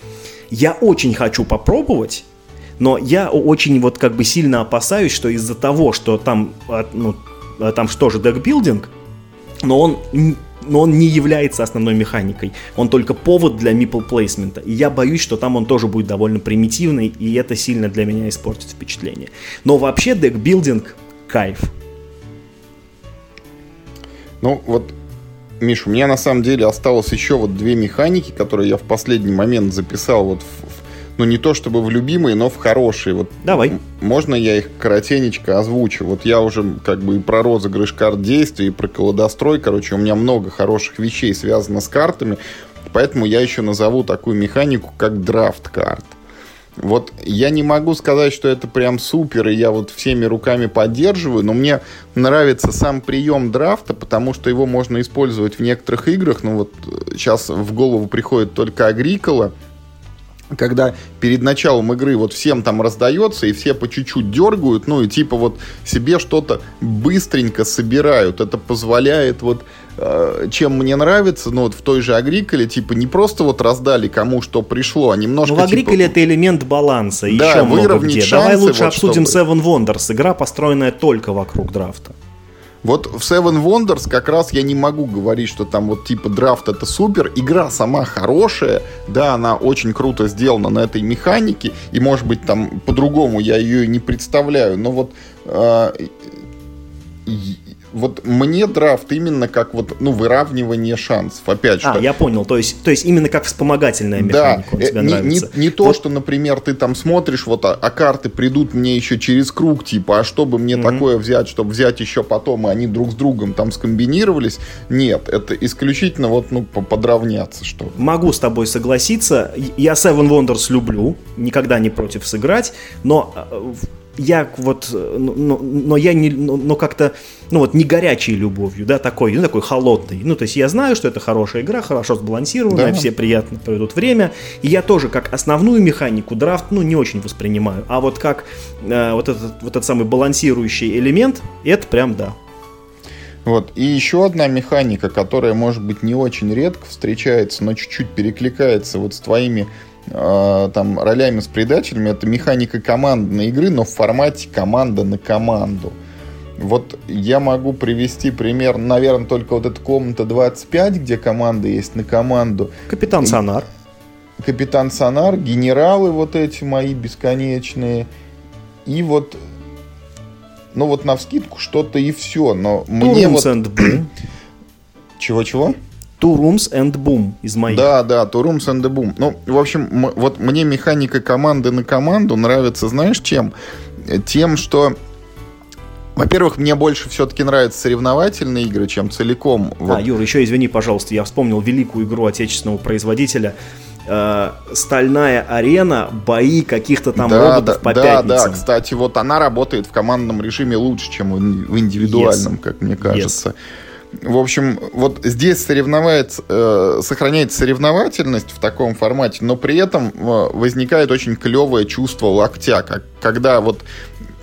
Я очень хочу попробовать, но я очень вот как бы сильно опасаюсь, что из-за того, что там, а, ну, а, там что же декбилдинг, но он но он не является основной механикой. Он только повод для мипл плейсмента. И я боюсь, что там он тоже будет довольно примитивный, и это сильно для меня испортит впечатление. Но вообще декбилдинг кайф.
Ну вот, Миш, у меня на самом деле осталось еще вот две механики, которые я в последний момент записал вот в, ну не то чтобы в любимые, но в хорошие. Вот
Давай.
Можно я их коротенечко озвучу? Вот я уже как бы и про розыгрыш карт действий, и про колодострой, короче, у меня много хороших вещей связано с картами, поэтому я еще назову такую механику, как драфт карт. Вот я не могу сказать, что это прям супер, и я вот всеми руками поддерживаю, но мне нравится сам прием драфта, потому что его можно использовать в некоторых играх. Ну вот сейчас в голову приходит только Агрикола, когда перед началом игры вот всем там раздается, и все по чуть-чуть дергают, ну и типа вот себе что-то быстренько собирают. Это позволяет вот э, чем мне нравится, ну вот в той же Агриколе, типа не просто вот раздали кому что пришло, а немножко... Ну
в Агриколе типа, это элемент баланса, да, еще много где. Шансы, Давай лучше вот, обсудим чтобы... Seven Wonders, игра, построенная только вокруг драфта.
Вот в Seven Wonders как раз я не могу говорить, что там вот типа драфт это супер. Игра сама хорошая, да, она очень круто сделана на этой механике, и может быть там по-другому я ее не представляю, но вот э, вот мне драфт именно как вот, ну, выравнивание шансов. Опять
же. А, я понял. То есть, то есть именно как вспомогательная механика да, тебе
не,
нравится.
Не, не то, вот. что, например, ты там смотришь, вот, а, а карты придут мне еще через круг, типа, а чтобы мне mm-hmm. такое взять, чтобы взять еще потом, и они друг с другом там скомбинировались. Нет, это исключительно вот, ну, подравняться, что
Могу с тобой согласиться. Я Seven Wonders люблю, никогда не против сыграть, но э, я вот, но, но, но я не, но, но как-то, ну вот не горячей любовью, да, такой, ну такой холодный. Ну то есть я знаю, что это хорошая игра, хорошо сбалансированная, да. все приятно проведут время, и я тоже как основную механику драфт, ну не очень воспринимаю, а вот как э, вот этот вот этот самый балансирующий элемент, это прям да.
Вот. И еще одна механика, которая, может быть, не очень редко встречается, но чуть-чуть перекликается вот с твоими э, там ролями с предателями, это механика командной игры, но в формате команда на команду. Вот я могу привести пример, наверное, только вот эта комната 25, где команда есть на команду.
Капитан и... Сонар.
Капитан Сонар, генералы вот эти мои бесконечные. И вот, ну вот на вскидку что-то и все. Но мне вот... Чего-чего?
Two Rooms and Boom из моих.
Да, да, Two Rooms and Boom. Ну, в общем, вот мне механика команды на команду нравится, знаешь, чем? Тем, что во-первых, мне больше все-таки нравятся соревновательные игры, чем целиком.
Вот. А, Юр, еще извини, пожалуйста, я вспомнил великую игру отечественного производителя э, стальная арена, бои каких-то там да, роботов да, по да, пятницам.
Да, кстати, вот она работает в командном режиме лучше, чем в индивидуальном, yes. как мне кажется. Yes. В общем, вот здесь соревновается, э, сохраняется соревновательность в таком формате, но при этом э, возникает очень клевое чувство локтя, как, когда вот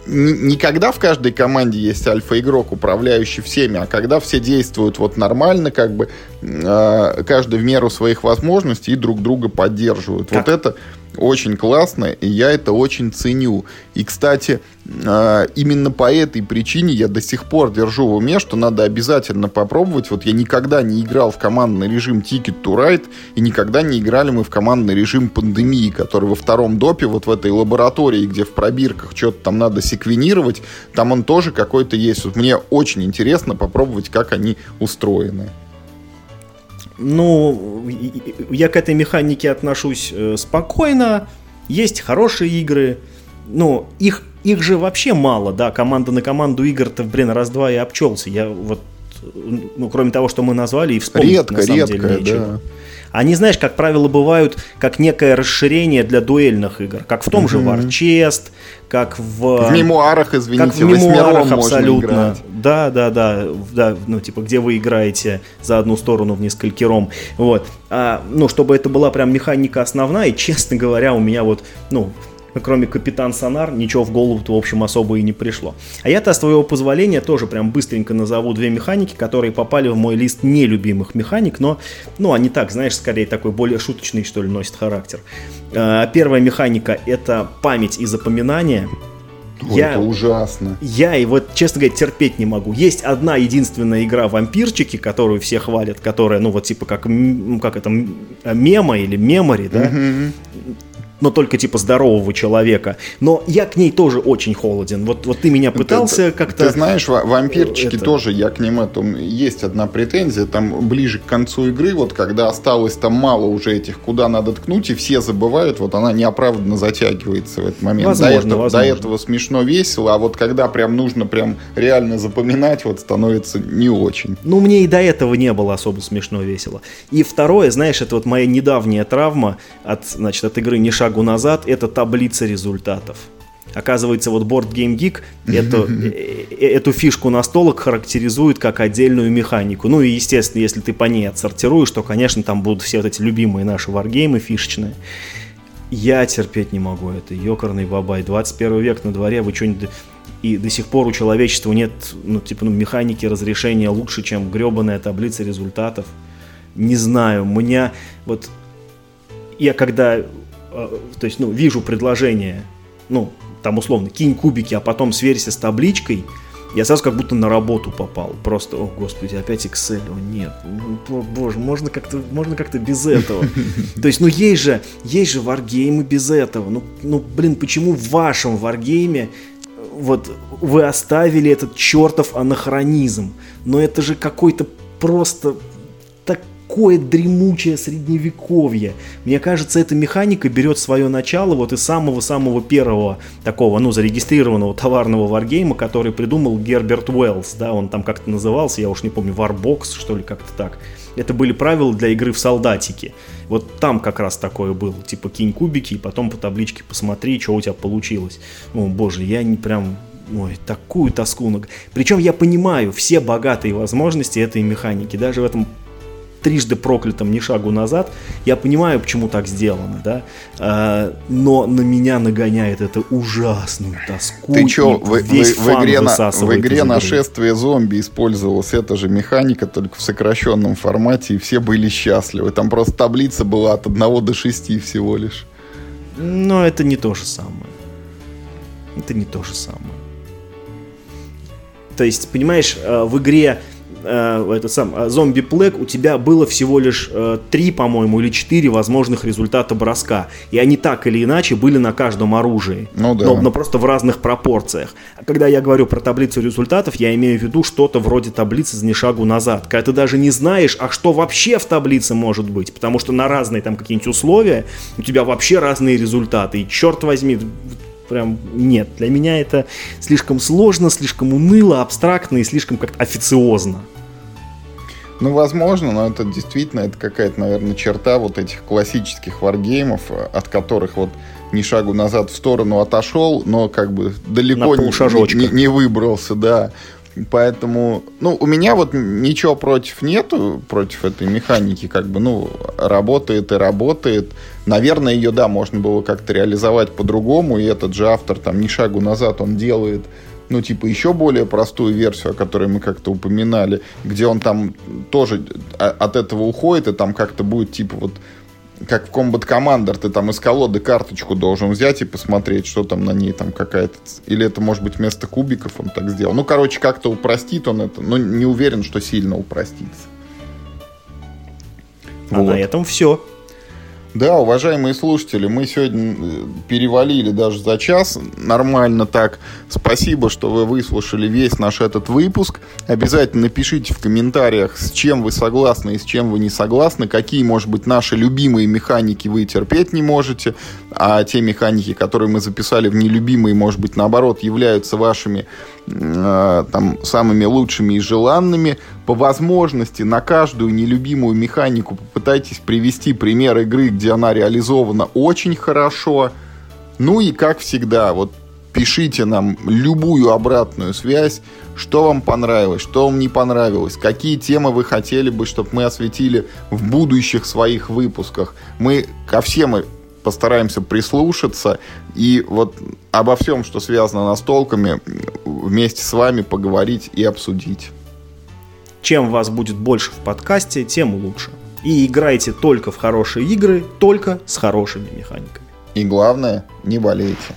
никогда в каждой команде есть альфа-игрок, управляющий всеми, а когда все действуют вот нормально, как бы э, каждый в меру своих возможностей и друг друга поддерживают. Как? Вот это очень классно, и я это очень ценю. И, кстати, а, именно по этой причине я до сих пор держу в уме, что надо обязательно попробовать. Вот я никогда не играл в командный режим Ticket to Ride, и никогда не играли мы в командный режим пандемии, который во втором допе, вот в этой лаборатории, где в пробирках что-то там надо секвенировать, там он тоже какой-то есть. Вот мне очень интересно попробовать, как они устроены.
Ну, я к этой механике отношусь э, спокойно. Есть хорошие игры, ну, их, их же вообще мало, да, команда на команду игр-то, блин, раз-два и обчелся. Я вот, ну, кроме того, что мы назвали, и вспомнить
редко,
на самом
редко,
деле нечего.
да.
Они, знаешь, как правило, бывают как некое расширение для дуэльных игр, как в том же Warchest, как в...
В мемуарах, извините,
как в мемуарах абсолютно.
играть.
Да, да, да, да, ну типа где вы играете за одну сторону в несколькером, вот. А, ну чтобы это была прям механика основная, и честно говоря, у меня вот, ну кроме Капитан Сонар, ничего в голову-то, в общем, особо и не пришло. А я-то, с твоего позволения, тоже прям быстренько назову две механики, которые попали в мой лист нелюбимых механик, но, ну, они так, знаешь, скорее такой более шуточный, что ли, носят характер. А, Первая механика — это память и запоминание.
Ой, это ужасно.
Я и вот, честно говоря, терпеть не могу. Есть одна единственная игра «Вампирчики», которую все хвалят, которая, ну, вот типа как, как это, мема или мемори, да? Но только типа здорового человека. Но я к ней тоже очень холоден. Вот, вот ты меня пытался как-то...
Ты знаешь, ва- вампирчики
это-
тоже, я к ним это, есть одна претензия, там ближе к концу игры, вот когда осталось там мало уже этих, куда надо ткнуть, и все забывают, вот она неоправданно затягивается в этот момент.
Возможно,
до, этого,
возможно.
до этого смешно весело, а вот когда прям нужно прям реально запоминать, вот становится не очень.
Ну, мне и до этого не было особо смешно весело. И второе, знаешь, это вот моя недавняя травма от, значит, от игры «Ни шагу назад», это таблица результатов. Оказывается, вот Board Game Geek эту, э, эту фишку настолок характеризует как отдельную механику. Ну и, естественно, если ты по ней отсортируешь, то, конечно, там будут все вот эти любимые наши варгеймы фишечные. Я терпеть не могу это. Ёкарный бабай. 21 век на дворе, вы что-нибудь... И до сих пор у человечества нет, ну, типа, ну, механики разрешения лучше, чем гребаная таблица результатов. Не знаю, у меня вот... Я когда, то есть, ну, вижу предложение, ну, там, условно, кинь кубики, а потом сверься с табличкой, я сразу как будто на работу попал. Просто, о господи, опять Excel, о нет, ну, бо- боже, можно как-то, можно как-то без этого. То есть, ну есть же, есть же варгеймы без этого. Ну, ну, блин, почему в вашем варгейме вот вы оставили этот чертов анахронизм? Но это же какой-то просто такое дремучее средневековье. Мне кажется, эта механика берет свое начало вот из самого-самого первого такого, ну, зарегистрированного товарного варгейма, который придумал Герберт Уэллс, да, он там как-то назывался, я уж не помню, Warbox, что ли, как-то так. Это были правила для игры в солдатики. Вот там как раз такое было, типа кинь кубики и потом по табличке посмотри, что у тебя получилось. О, боже, я не прям Ой, такую тоску. Причем я понимаю все богатые возможности этой механики. Даже в этом трижды проклятом ни шагу назад, я понимаю, почему так сделано, да, А, но на меня нагоняет это ужасную тоску.
Ты чё, в, в- в игре, на, в игре нашествие зомби использовалась эта же механика, только в сокращенном формате, и все были счастливы. Там просто таблица была от 1 до 6 всего лишь.
Но это не то же самое. Это не то же самое. То есть, понимаешь, э, в игре э, этот сам э, зомби плэг у тебя было всего лишь э, три, по-моему, или четыре возможных результата броска. И они так или иначе были на каждом оружии.
Ну да.
но, но просто в разных пропорциях. А когда я говорю про таблицу результатов, я имею в виду что-то вроде таблицы за шагу назад. Когда ты даже не знаешь, а что вообще в таблице может быть. Потому что на разные там какие-нибудь условия у тебя вообще разные результаты. И черт возьми, прям нет. Для меня это слишком сложно, слишком уныло, абстрактно и слишком как-то официозно.
Ну, возможно, но это действительно, это какая-то, наверное, черта вот этих классических варгеймов, от которых вот ни шагу назад в сторону отошел, но как бы далеко не, не- не выбрался, да. Поэтому, ну, у меня вот ничего против нету, против этой механики, как бы, ну, работает и работает. Наверное, ее, да, можно было как-то реализовать по-другому, и этот же автор, там, ни шагу назад он делает ну, типа, еще более простую версию, о которой мы как-то упоминали, где он там тоже а- от этого уходит, и там как-то будет, типа, вот, как в Combat Commander, ты там из колоды карточку должен взять и посмотреть, что там на ней там какая-то... Или это, может быть, вместо кубиков он так сделал. Ну, короче, как-то упростит он это, но не уверен, что сильно упростится.
А
Вот.
на этом все.
Да, уважаемые слушатели, мы сегодня перевалили даже за час. Нормально так. Спасибо, что вы выслушали весь наш этот выпуск. Обязательно напишите в комментариях, с чем вы согласны и с чем вы не согласны. Какие, может быть, наши любимые механики вы терпеть не можете. А те механики, которые мы записали в нелюбимые, может быть, наоборот, являются вашими э, там самыми лучшими и желанными, по возможности на каждую нелюбимую механику попытайтесь привести пример игры, где она реализована очень хорошо. Ну и как всегда, вот пишите нам любую обратную связь, что вам понравилось, что вам не понравилось, какие темы вы хотели бы, чтобы мы осветили в будущих своих выпусках. Мы ко всем постараемся прислушаться и вот обо всем, что связано настолками, вместе с вами поговорить и обсудить.
Чем вас будет больше в подкасте, тем лучше. И играйте только в хорошие игры, только с хорошими механиками.
И главное, не болейте.